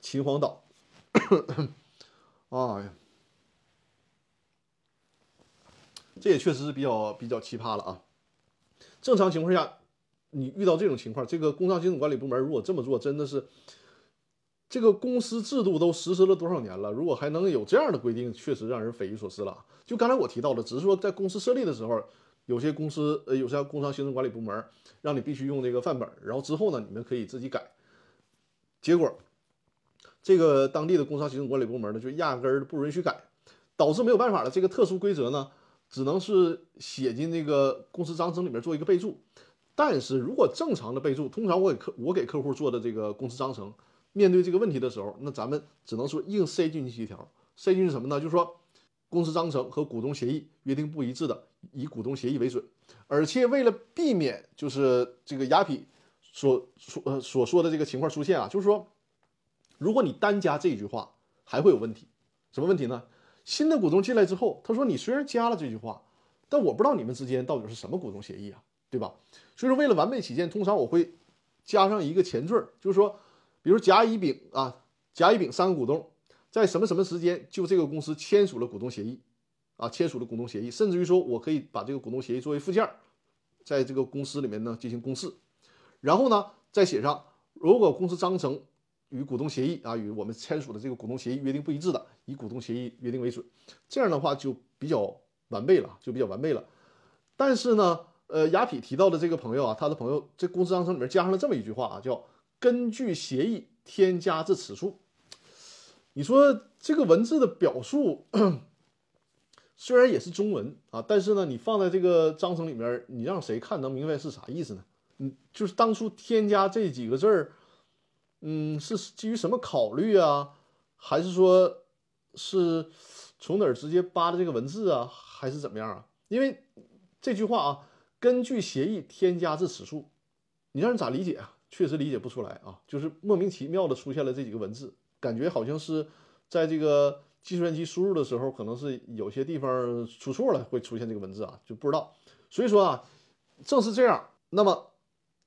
秦皇岛，[coughs] 啊，这也确实是比较比较奇葩了啊。正常情况下，你遇到这种情况，这个工商行政管理部门如果这么做，真的是这个公司制度都实施了多少年了？如果还能有这样的规定，确实让人匪夷所思了。就刚才我提到的，只是说在公司设立的时候，有些公司呃，有些工商行政管理部门让你必须用这个范本，然后之后呢，你们可以自己改。结果，这个当地的工商行政管理部门呢，就压根儿不允许改，导致没有办法了。这个特殊规则呢，只能是写进那个公司章程里面做一个备注。但是如果正常的备注，通常我给客我给客户做的这个公司章程，面对这个问题的时候，那咱们只能说硬塞进去一条，塞进去什么呢？就是说，公司章程和股东协议约定不一致的，以股东协议为准。而且为了避免就是这个雅痞。所所呃所说的这个情况出现啊，就是说，如果你单加这句话，还会有问题。什么问题呢？新的股东进来之后，他说你虽然加了这句话，但我不知道你们之间到底是什么股东协议啊，对吧？所以说为了完备起见，通常我会加上一个前缀，就是说，比如甲乙丙啊，甲乙丙三个股东在什么什么时间就这个公司签署了股东协议啊，签署了股东协议，甚至于说我可以把这个股东协议作为附件，在这个公司里面呢进行公示。然后呢，再写上，如果公司章程与股东协议啊，与我们签署的这个股东协议约定不一致的，以股东协议约定为准。这样的话就比较完备了，就比较完备了。但是呢，呃，雅痞提到的这个朋友啊，他的朋友这公司章程里面加上了这么一句话啊，叫根据协议添加至此处。你说这个文字的表述虽然也是中文啊，但是呢，你放在这个章程里面，你让谁看能明白是啥意思呢？嗯，就是当初添加这几个字儿，嗯，是基于什么考虑啊？还是说，是从哪儿直接扒的这个文字啊？还是怎么样啊？因为这句话啊，根据协议添加至此处，你让人咋理解啊？确实理解不出来啊，就是莫名其妙的出现了这几个文字，感觉好像是在这个计算机输入的时候，可能是有些地方出错了，会出现这个文字啊，就不知道。所以说啊，正是这样，那么。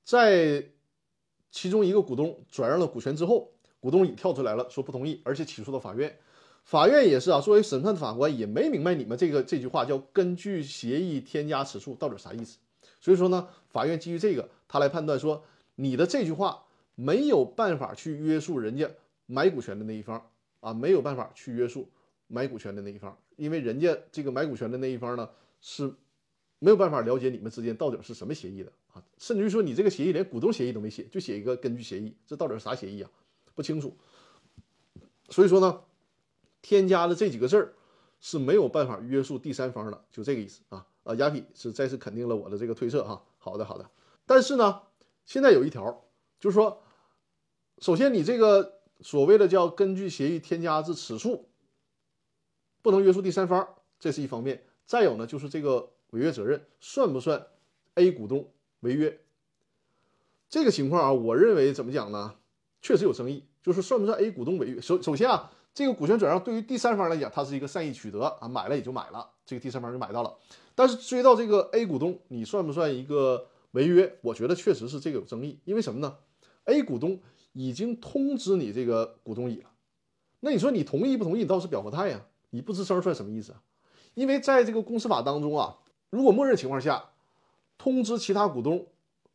在其中一个股东转让了股权之后，股东乙跳出来了，说不同意，而且起诉到法院。法院也是啊，作为审判的法官也没明白你们这个这句话叫“根据协议添加此处”到底啥意思。所以说呢，法院基于这个，他来判断说你的这句话没有办法去约束人家买股权的那一方啊，没有办法去约束买股权的那一方，因为人家这个买股权的那一方呢是没有办法了解你们之间到底是什么协议的啊。甚至于说，你这个协议连股东协议都没写，就写一个根据协议，这到底是啥协议啊？不清楚。所以说呢，添加的这几个字儿是没有办法约束第三方的，就这个意思啊。啊，雅痞是再次肯定了我的这个推测哈。好的，好的。但是呢，现在有一条，就是说，首先你这个所谓的叫根据协议添加至此处，不能约束第三方，这是一方面。再有呢，就是这个违约责任算不算 A 股东？违约这个情况啊，我认为怎么讲呢？确实有争议，就是算不算 A 股东违约？首首先啊，这个股权转让对于第三方来讲，它是一个善意取得啊，买了也就买了，这个第三方就买到了。但是追到这个 A 股东，你算不算一个违约？我觉得确实是这个有争议，因为什么呢？A 股东已经通知你这个股东乙了，那你说你同意不同意？你倒是表个态呀，你不吱声算什么意思啊？因为在这个公司法当中啊，如果默认情况下。通知其他股东，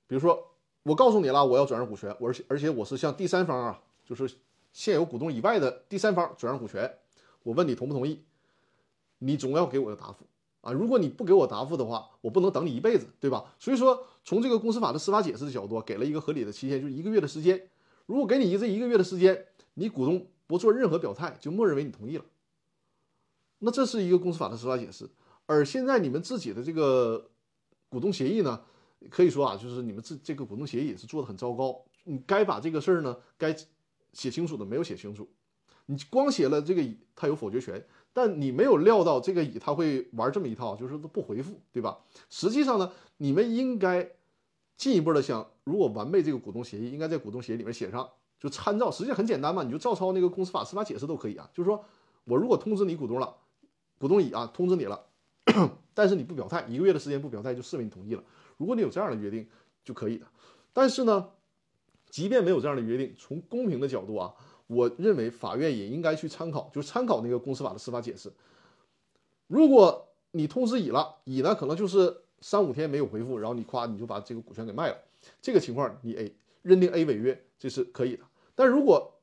比如说我告诉你了，我要转让股权，我而且而且我是向第三方啊，就是现有股东以外的第三方转让股权，我问你同不同意，你总要给我个答复啊！如果你不给我答复的话，我不能等你一辈子，对吧？所以说，从这个公司法的司法解释的角度，给了一个合理的期限，就是一个月的时间。如果给你一这一个月的时间，你股东不做任何表态，就默认为你同意了，那这是一个公司法的司法解释。而现在你们自己的这个。股东协议呢，可以说啊，就是你们这这个股东协议也是做的很糟糕。你该把这个事儿呢，该写清楚的没有写清楚。你光写了这个乙他有否决权，但你没有料到这个乙他会玩这么一套，就是都不回复，对吧？实际上呢，你们应该进一步的想，如果完备这个股东协议，应该在股东协议里面写上，就参照，实际很简单嘛，你就照抄那个公司法司法解释都可以啊。就是说我如果通知你股东了，股东乙啊通知你了。[coughs] 但是你不表态，一个月的时间不表态就视为你同意了。如果你有这样的约定就可以的。但是呢，即便没有这样的约定，从公平的角度啊，我认为法院也应该去参考，就是参考那个公司法的司法解释。如果你通知乙了，乙呢可能就是三五天没有回复，然后你夸你就把这个股权给卖了，这个情况你 A 认定 A 违约这是可以的。但如果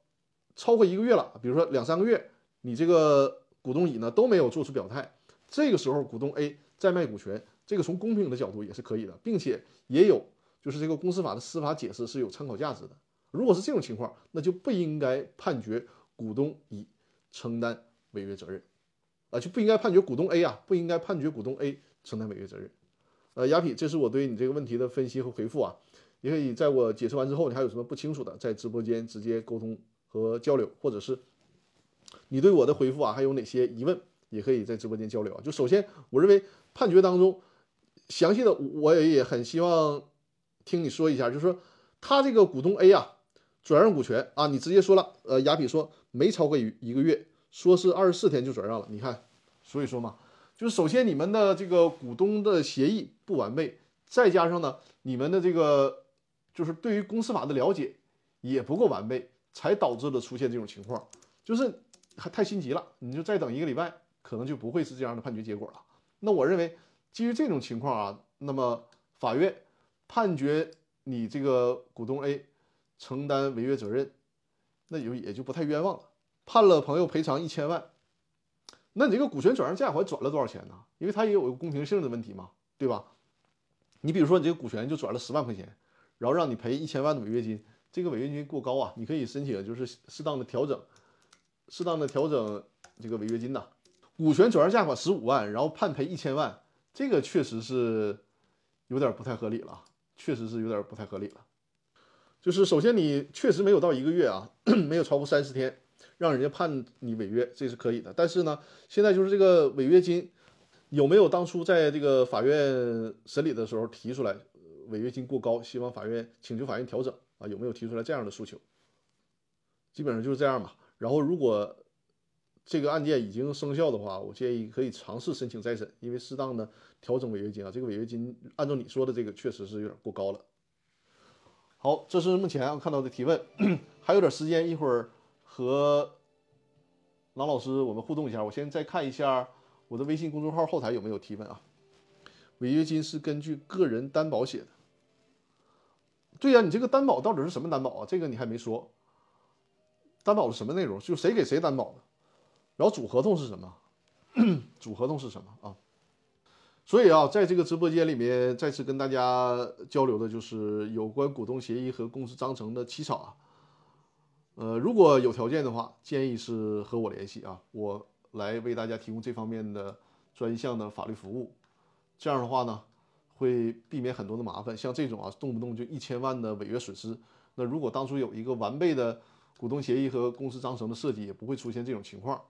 超过一个月了，比如说两三个月，你这个股东乙呢都没有做出表态，这个时候股东 A 再卖股权，这个从公平的角度也是可以的，并且也有就是这个公司法的司法解释是有参考价值的。如果是这种情况，那就不应该判决股东乙承担违约责任，啊，就不应该判决股东 A 啊，不应该判决股东 A 承担违约责任。呃，雅痞，这是我对你这个问题的分析和回复啊。也可以在我解释完之后，你还有什么不清楚的，在直播间直接沟通和交流，或者是你对我的回复啊，还有哪些疑问，也可以在直播间交流啊。就首先，我认为判决当中详细的，我也也很希望听你说一下，就是说他这个股东 A 啊。转让股权啊，你直接说了，呃，雅痞说没超过一一个月，说是二十四天就转让了。你看，所以说嘛，就是首先你们的这个股东的协议不完备，再加上呢，你们的这个就是对于公司法的了解也不够完备，才导致了出现这种情况，就是还太心急了。你就再等一个礼拜，可能就不会是这样的判决结果了。那我认为，基于这种情况啊，那么法院判决你这个股东 A。承担违约责任，那就也就不太冤枉了。判了朋友赔偿一千万，那你这个股权转让价款转了多少钱呢？因为它也有个公平性的问题嘛，对吧？你比如说你这个股权就转了十万块钱，然后让你赔一千万的违约金，这个违约金过高啊，你可以申请就是适当的调整，适当的调整这个违约金呐。股权转让价款十五万，然后判赔一千万，这个确实是有点不太合理了，确实是有点不太合理了。就是首先你确实没有到一个月啊，[coughs] 没有超过三十天，让人家判你违约，这是可以的。但是呢，现在就是这个违约金有没有当初在这个法院审理的时候提出来违约金过高，希望法院请求法院调整啊？有没有提出来这样的诉求？基本上就是这样吧。然后如果这个案件已经生效的话，我建议可以尝试申请再审，因为适当的调整违约金啊，这个违约金按照你说的这个确实是有点过高了。好，这是目前看到的提问，[coughs] 还有点时间，一会儿和郎老师我们互动一下。我先再看一下我的微信公众号后台有没有提问啊？违约金是根据个人担保写的。对呀，你这个担保到底是什么担保啊？这个你还没说，担保是什么内容？就谁给谁担保的？然后主合同是什么？[clears throat] 主合同是什么啊？所以啊，在这个直播间里面，再次跟大家交流的就是有关股东协议和公司章程的起草啊。呃，如果有条件的话，建议是和我联系啊，我来为大家提供这方面的专项的法律服务。这样的话呢，会避免很多的麻烦。像这种啊，动不动就一千万的违约损失，那如果当初有一个完备的股东协议和公司章程的设计，也不会出现这种情况。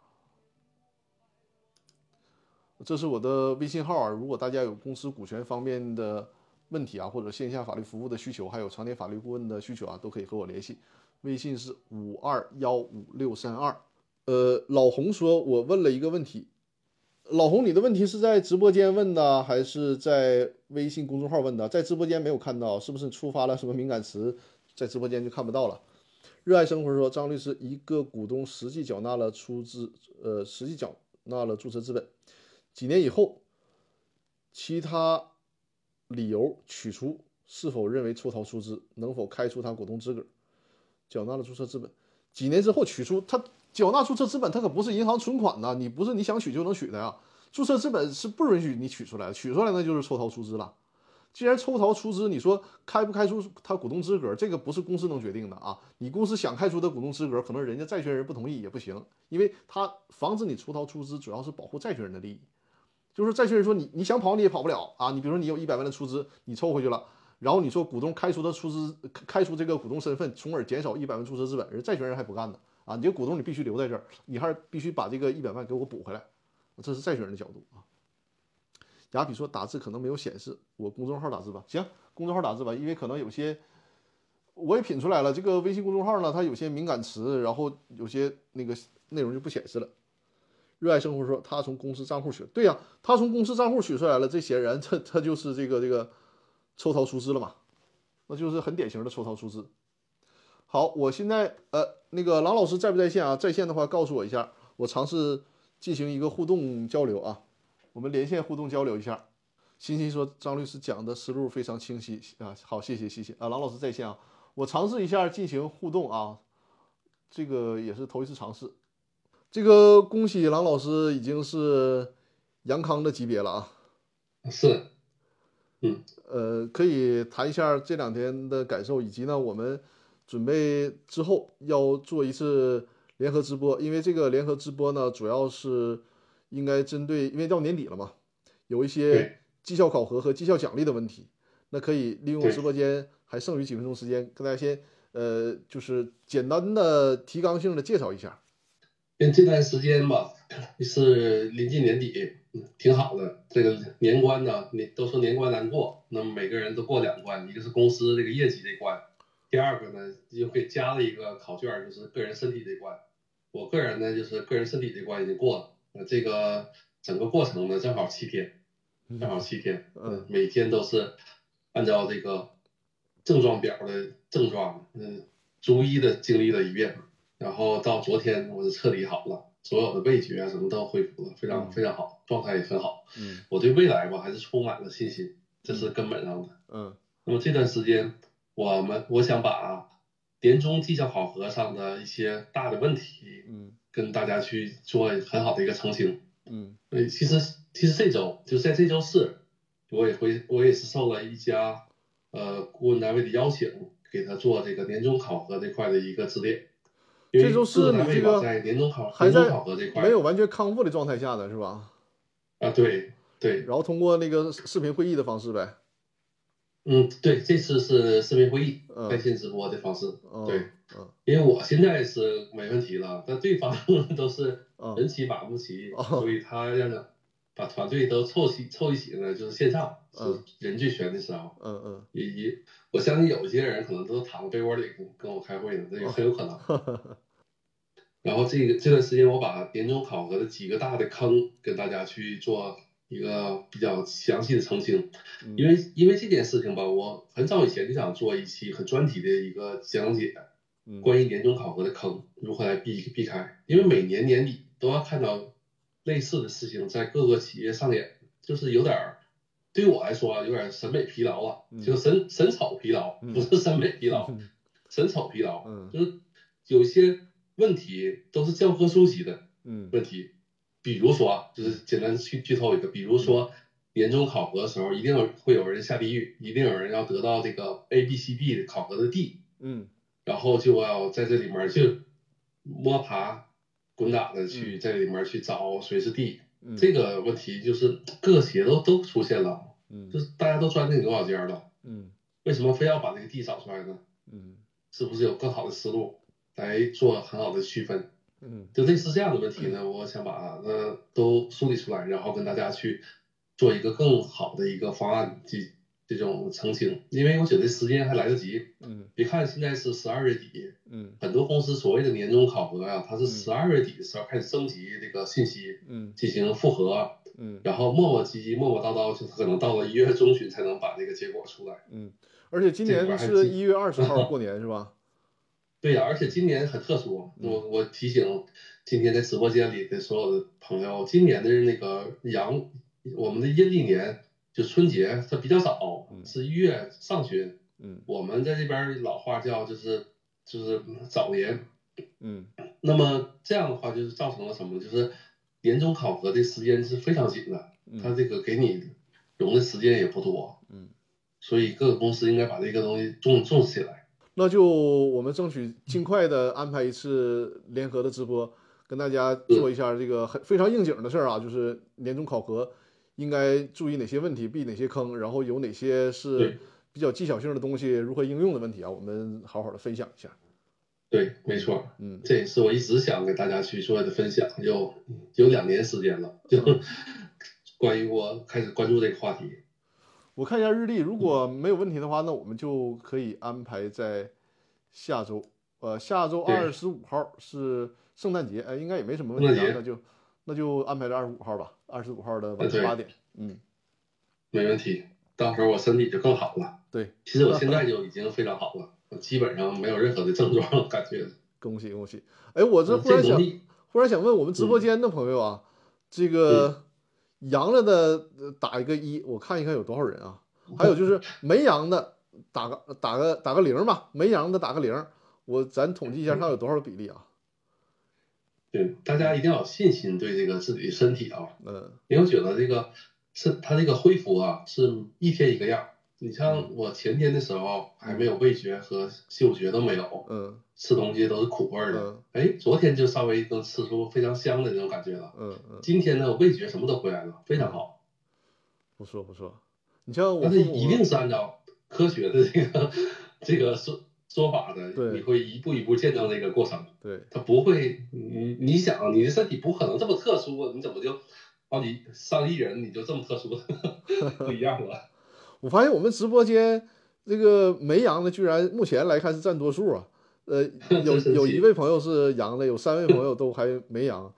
这是我的微信号啊，如果大家有公司股权方面的问题啊，或者线下法律服务的需求，还有常年法律顾问的需求啊，都可以和我联系。微信是五二幺五六三二。呃，老红说，我问了一个问题。老红，你的问题是在直播间问的，还是在微信公众号问的？在直播间没有看到，是不是触发了什么敏感词，在直播间就看不到了？热爱生活说，张律师，一个股东实际缴纳了出资，呃，实际缴纳了注册资本。几年以后，其他理由取出，是否认为抽逃出资？能否开除他股东资格？缴纳了注册资本，几年之后取出，他缴纳注册资本，他可不是银行存款呐，你不是你想取就能取的呀。注册资本是不允许你取出来的，取出来那就是抽逃出资了。既然抽逃出资，你说开不开除他股东资格，这个不是公司能决定的啊。你公司想开除他股东资格，可能人家债权人不同意也不行，因为他防止你抽逃出资，主要是保护债权人的利益。就是债权人说你你想跑你也跑不了啊！你比如说你有一百万的出资，你抽回去了，然后你说股东开除的出资，开除这个股东身份，从而减少一百万注册资本，人债权人还不干呢啊！你这股东你必须留在这儿，你还必须把这个一百万给我补回来，这是债权人的角度啊。雅比说打字可能没有显示，我公众号打字吧，行，公众号打字吧，因为可能有些我也品出来了，这个微信公众号呢，它有些敏感词，然后有些那个内容就不显示了。热爱生活说，他从公司账户取，对呀，他从公司账户取出来了，这显然他他就是这个这个抽逃出资了嘛，那就是很典型的抽逃出资。好，我现在呃，那个郎老师在不在线啊？在线的话，告诉我一下，我尝试进行一个互动交流啊。我们连线互动交流一下。欣欣说张律师讲的思路非常清晰啊，好，谢谢谢谢啊，郎老师在线啊，我尝试一下进行互动啊，这个也是头一次尝试。这个恭喜郎老师已经是杨康的级别了啊。是，嗯，呃，可以谈一下这两天的感受，以及呢，我们准备之后要做一次联合直播，因为这个联合直播呢，主要是应该针对，因为到年底了嘛，有一些绩效考核和绩效奖励的问题，那可以利用直播间还剩余几分钟时间，跟大家先呃，就是简单的提纲性的介绍一下。因为这段时间吧，是临近年底。挺好的，这个年关呢，你都说年关难过，那么每个人都过两关，一个是公司这个业绩这关，第二个呢又给加了一个考卷，就是个人身体这关。我个人呢就是个人身体这关已经过了，那这个整个过程呢正好七天，正好七天，嗯，每天都是按照这个症状表的症状，嗯，逐一的经历了一遍，然后到昨天我就彻底好了。所有的味觉啊，什么都恢复了，非常非常好，状态也很好。嗯，我对未来吧还是充满了信心，这是根本上的。嗯，那么这段时间，我们我想把年终绩效考核上的一些大的问题，嗯，跟大家去做很好的一个澄清。嗯，其实其实这周就在这周四，我也会我也是受了一家呃顾问单位的邀请，给他做这个年终考核这块的一个指点。这都是你这个还在没有完全康复的状态下的是吧？啊，对对。然后通过那个视频会议的方式呗。嗯，对，这次是视频会议在线直播的方式。对，嗯，因为我现在是没问题了，但对方 [laughs] 都是人齐马不齐，所以他让把团队都凑齐凑一起呢，就是线上是人最全的时候。嗯嗯。也也，我相信有一些人可能都躺在被窝里跟跟我开会呢，这也很有可能。[laughs] 然后这个这段时间，我把年终考核的几个大的坑跟大家去做一个比较详细的澄清，因为因为这件事情吧，我很早以前就想做一期很专题的一个讲解，关于年终考核的坑如何来避避开，因为每年年底都要看到类似的事情在各个企业上演，就是有点儿对于我来说啊有点审美疲劳啊，就是审审丑疲劳，不是审美疲劳，审丑疲劳，就是有些。问题都是教科书级的问题，比如说，就是简单去剧透一个，比如说年终考核的时候，一定会有人下地狱，一定有人要得到这个 A、B、C、D 考核的 D，嗯，然后就要在这里面去摸爬滚打的去在里面去找谁是 D，这个问题就是各个企业都都出现了，嗯，就是大家都钻进牛角尖了，嗯，为什么非要把那个 D 找出来呢？嗯，是不是有更好的思路？来做很好的区分，嗯，就类似这样的问题呢，我想把它都梳理出来，然后跟大家去做一个更好的一个方案这这种澄清，因为我觉得时间还来得及，嗯，别看现在是十二月底，嗯，很多公司所谓的年终考核呀，它是十二月底的时候开始征集这个信息，嗯，进行复核，嗯，然后磨磨唧唧、磨磨叨叨，就可能到了一月中旬才能把这个结果出来，嗯，而且今年是一月二十号 [laughs] 过年是吧？对呀，而且今年很特殊，我我提醒今天在直播间里的所有的朋友，今年的那个阳，我们的阴历年就春节它比较早，是一月上旬，嗯，我们在这边老话叫就是就是早年，嗯，那么这样的话就是造成了什么？就是年终考核的时间是非常紧的，它这个给你容的时间也不多，嗯，所以各个公司应该把这个东西重重视起来。那就我们争取尽快的安排一次联合的直播，跟大家做一下这个很非常应景的事儿啊，就是年终考核应该注意哪些问题，避哪些坑，然后有哪些是比较技巧性的东西，如何应用的问题啊，我们好好的分享一下。对，没错，嗯，这也是我一直想给大家去做的分享，有有两年时间了，就 [laughs] 关于我开始关注这个话题。我看一下日历，如果没有问题的话，那我们就可以安排在下周。呃，下周二十五号是圣诞节，呃，应该也没什么问题，那就那就安排在二十五号吧。二十五号的晚上八点，嗯，没问题。到时候我身体就更好了。对，其实我现在就已经非常好了。基本上没有任何的症状，感觉。恭喜恭喜！哎，我这忽然想，忽然想问我们直播间的朋友啊，这个阳了的打一个一，我看一看有多少人啊？[laughs] 还有就是没阳的打个打个打个零吧，没阳的打个零，我咱统计一下，看有多少比例啊？对，大家一定要有信心对这个自己的身体啊，嗯，因为我觉得这个是它这个恢复啊，是一天一个样。你像我前天的时候还没有味觉和嗅觉都没有，嗯，吃东西都是苦味的，哎，昨天就稍微能吃出非常香的那种感觉了，嗯嗯，今天呢味觉什么都回来了，非常好，不错不错。你像我，但是一定是按照科学的这个这个说说法的，你会一步一步见证这个过程，对，他不会，你你想你的身体不可能这么特殊，你怎么就好几上亿人你就这么特殊，[laughs] 不一样了。我发现我们直播间这个没阳的，居然目前来看是占多数啊。呃，[laughs] 有有一位朋友是阳的，有三位朋友都还没阳。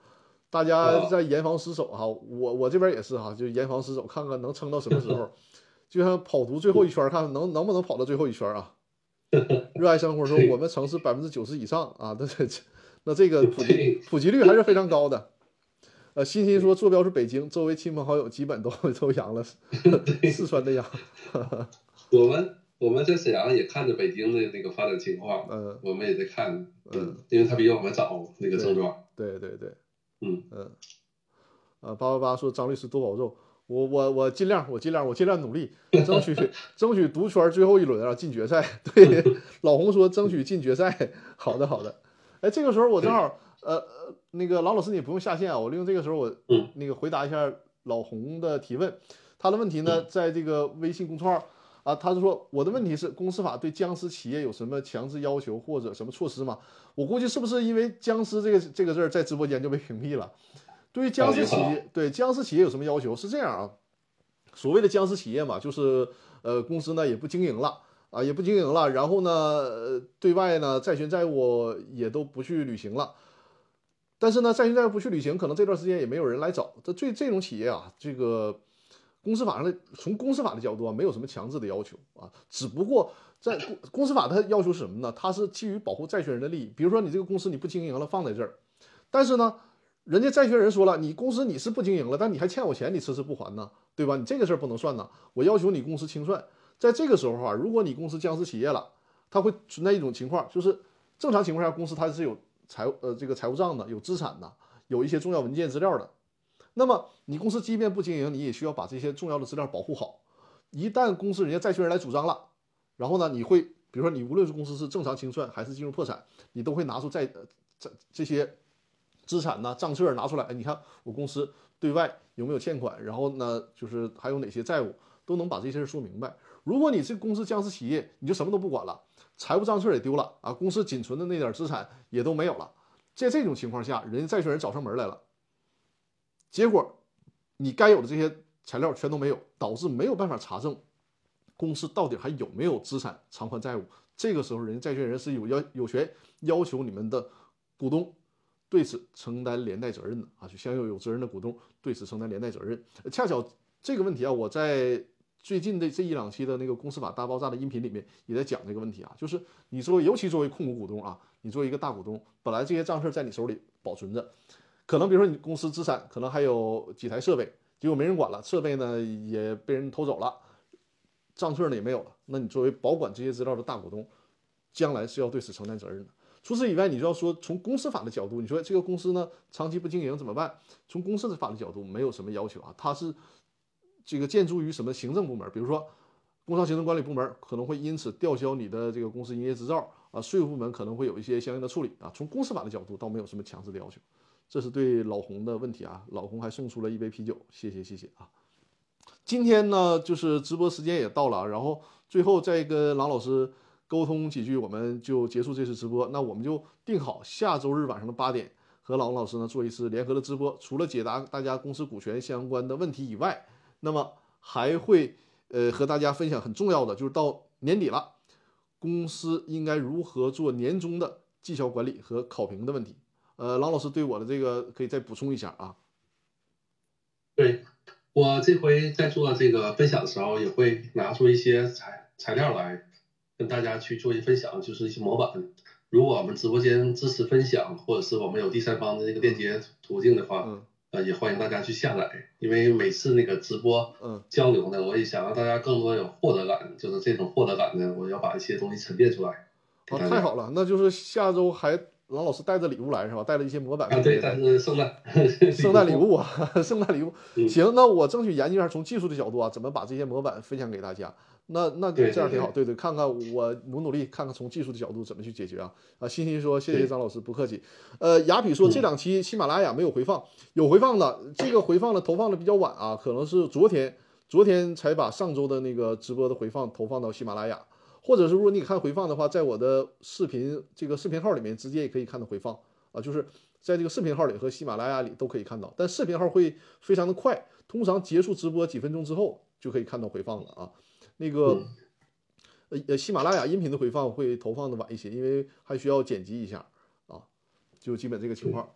大家在严防死守哈。我我这边也是哈，就严防死守，看看能撑到什么时候。[laughs] 就像跑图最后一圈，看能能不能跑到最后一圈啊。[laughs] 热爱生活说我们城市百分之九十以上啊，那这那这个普及普及率还是非常高的。呃，欣欣说坐标是北京，周围亲朋好友基本都 [laughs] 都阳了，[laughs] 四川的阳。我们我们在沈阳也看着北京的那个发展情况，嗯，我们也在看，嗯，因为他比我们早那个症状。对对对，嗯嗯。呃，八八八说张律师多保重，我我我尽量，我尽量，我尽量努力，争取 [laughs] 争取独圈最后一轮啊进决赛。[laughs] 对，老红说争取进决赛。好的好的，哎，这个时候我正好。呃呃，那个郎老师你不用下线啊，我利用这个时候我那个回答一下老洪的提问。他的问题呢，在这个微信公众号啊，他就说我的问题是公司法对僵尸企业有什么强制要求或者什么措施吗？我估计是不是因为僵尸这个这个字在直播间就被屏蔽了？对于僵尸企业，对僵尸企业有什么要求？是这样啊，所谓的僵尸企业嘛，就是呃公司呢也不经营了啊，也不经营了，然后呢对外呢债权债务也都不去履行了。但是呢，债权债务不去履行，可能这段时间也没有人来找。这这这种企业啊，这个公司法上的从公司法的角度啊，没有什么强制的要求啊。只不过在公公司法它要求是什么呢？它是基于保护债权人的利益。比如说你这个公司你不经营了，放在这儿，但是呢，人家债权人说了，你公司你是不经营了，但你还欠我钱，你迟迟不还呢，对吧？你这个事儿不能算呢。我要求你公司清算。在这个时候啊，如果你公司僵尸企业了，它会存在一种情况，就是正常情况下公司它是有。财务呃，这个财务账的有资产的，有一些重要文件资料的。那么你公司即便不经营，你也需要把这些重要的资料保护好。一旦公司人家债权人来主张了，然后呢，你会比如说你无论是公司是正常清算还是进入破产，你都会拿出债这这些资产呢账册拿出来。哎，你看我公司对外有没有欠款，然后呢就是还有哪些债务，都能把这些事说明白。如果你这公司僵尸企业，你就什么都不管了。财务账册也丢了啊，公司仅存的那点资产也都没有了。在这种情况下，人家债权人找上门来了，结果你该有的这些材料全都没有，导致没有办法查证公司到底还有没有资产偿还债务。这个时候，人家债权人是有要有权要求你们的股东对此承担连带责任的啊，就相应有责任的股东对此承担连带责任。恰巧这个问题啊，我在。最近的这一两期的那个公司法大爆炸的音频里面也在讲这个问题啊，就是你作为尤其作为控股股东啊，你作为一个大股东，本来这些账册在你手里保存着，可能比如说你公司资产可能还有几台设备，结果没人管了，设备呢也被人偷走了，账册呢也没有了，那你作为保管这些资料的大股东，将来是要对此承担责任的。除此以外，你就要说从公司法的角度，你说这个公司呢长期不经营怎么办？从公司的法的角度没有什么要求啊，它是。这个建筑于什么行政部门？比如说，工商行政管理部门可能会因此吊销你的这个公司营业执照啊。税务部门可能会有一些相应的处理啊。从公司法的角度，倒没有什么强制的要求。这是对老洪的问题啊。老洪还送出了一杯啤酒，谢谢谢谢啊。今天呢，就是直播时间也到了，然后最后再跟郎老师沟通几句，我们就结束这次直播。那我们就定好下周日晚上的八点和老王老师呢做一次联合的直播，除了解答大家公司股权相关的问题以外。那么还会呃和大家分享很重要的，就是到年底了，公司应该如何做年终的绩效管理和考评的问题。呃，老老师对我的这个可以再补充一下啊。对我这回在做这个分享的时候，也会拿出一些材材料来，跟大家去做一些分享，就是一些模板。如果我们直播间支持分享，或者是我们有第三方的那个链接途径的话，嗯呃，也欢迎大家去下载。因为每次那个直播嗯交流呢，我也想让大家更多有获得感，就是这种获得感呢，我要把一些东西沉淀出来。给啊，太好了，那就是下周还郎老师带着礼物来是吧？带了一些模板啊，对，但是圣诞 [laughs] [laughs] 圣诞礼物啊，[laughs] 圣诞礼物。嗯行，那我争取研究一下，从技术的角度啊，怎么把这些模板分享给大家。那那这样挺好，对对，看看我努努力，看看从技术的角度怎么去解决啊。啊，欣欣说谢谢张老师，不客气。呃，雅痞说嗯这两期喜马拉雅没有回放，有回放的，这个回放的投放的比较晚啊，可能是昨天昨天才把上周的那个直播的回放投放到喜马拉雅，或者是如果你看回放的话，在我的视频这个视频号里面直接也可以看到回放啊，就是在这个视频号里和喜马拉雅里都可以看到，但视频号会非常的快，通常结束直播几分钟之后就可以看到回放了啊。那个嗯。呃呃，喜马拉雅音频的回放会投放的晚一些，因为还需要剪辑一下啊，就基本这个情况。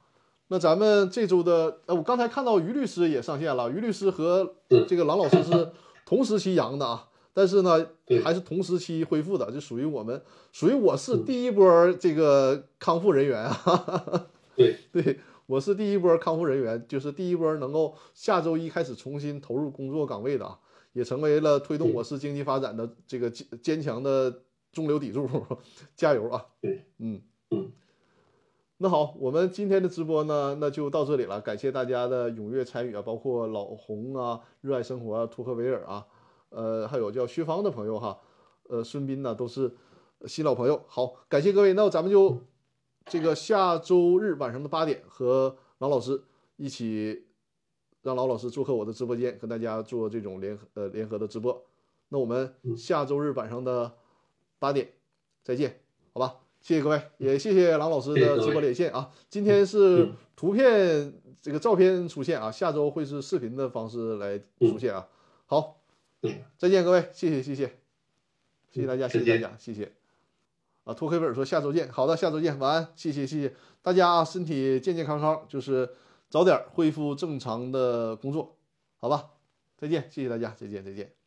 那咱们这周的呃，我刚才看到于律师也上线了，于律师和这个郎老师是同时期阳的啊，但是呢还是同时期恢复的，就属于我们，属于我是第一波这个康复人员啊。对。[laughs] 对，我是第一波康复人员，就是第一波能够下周一开始重新投入工作岗位的啊，也成为了推动我市经济发展的这个坚坚强的中流砥柱，加油啊！对，嗯嗯，那好，我们今天的直播呢，那就到这里了，感谢大家的踊跃参与啊，包括老红啊、热爱生活啊、图克维尔啊，呃，还有叫薛芳的朋友哈，呃，孙斌呢都是新老朋友。好，感谢各位，那咱们就这个下周日晚上的八点和王老师一起，让郎老师做客我的直播间，跟大家做这种联合呃联合的直播。那我们下周日晚上的八点再见，好吧？谢谢各位，也谢谢郎老师的直播连线啊。今天是图片这个照片出现啊，下周会是视频的方式来出现啊。好，再见各位，谢谢谢谢，谢谢大家，谢谢大家，谢谢。啊，托克维尔说下周见，好的，下周见，晚安，谢谢谢谢大家啊，身体健健康康，就是早点恢复正常的工作，好吧？再见，谢谢大家，再见再见。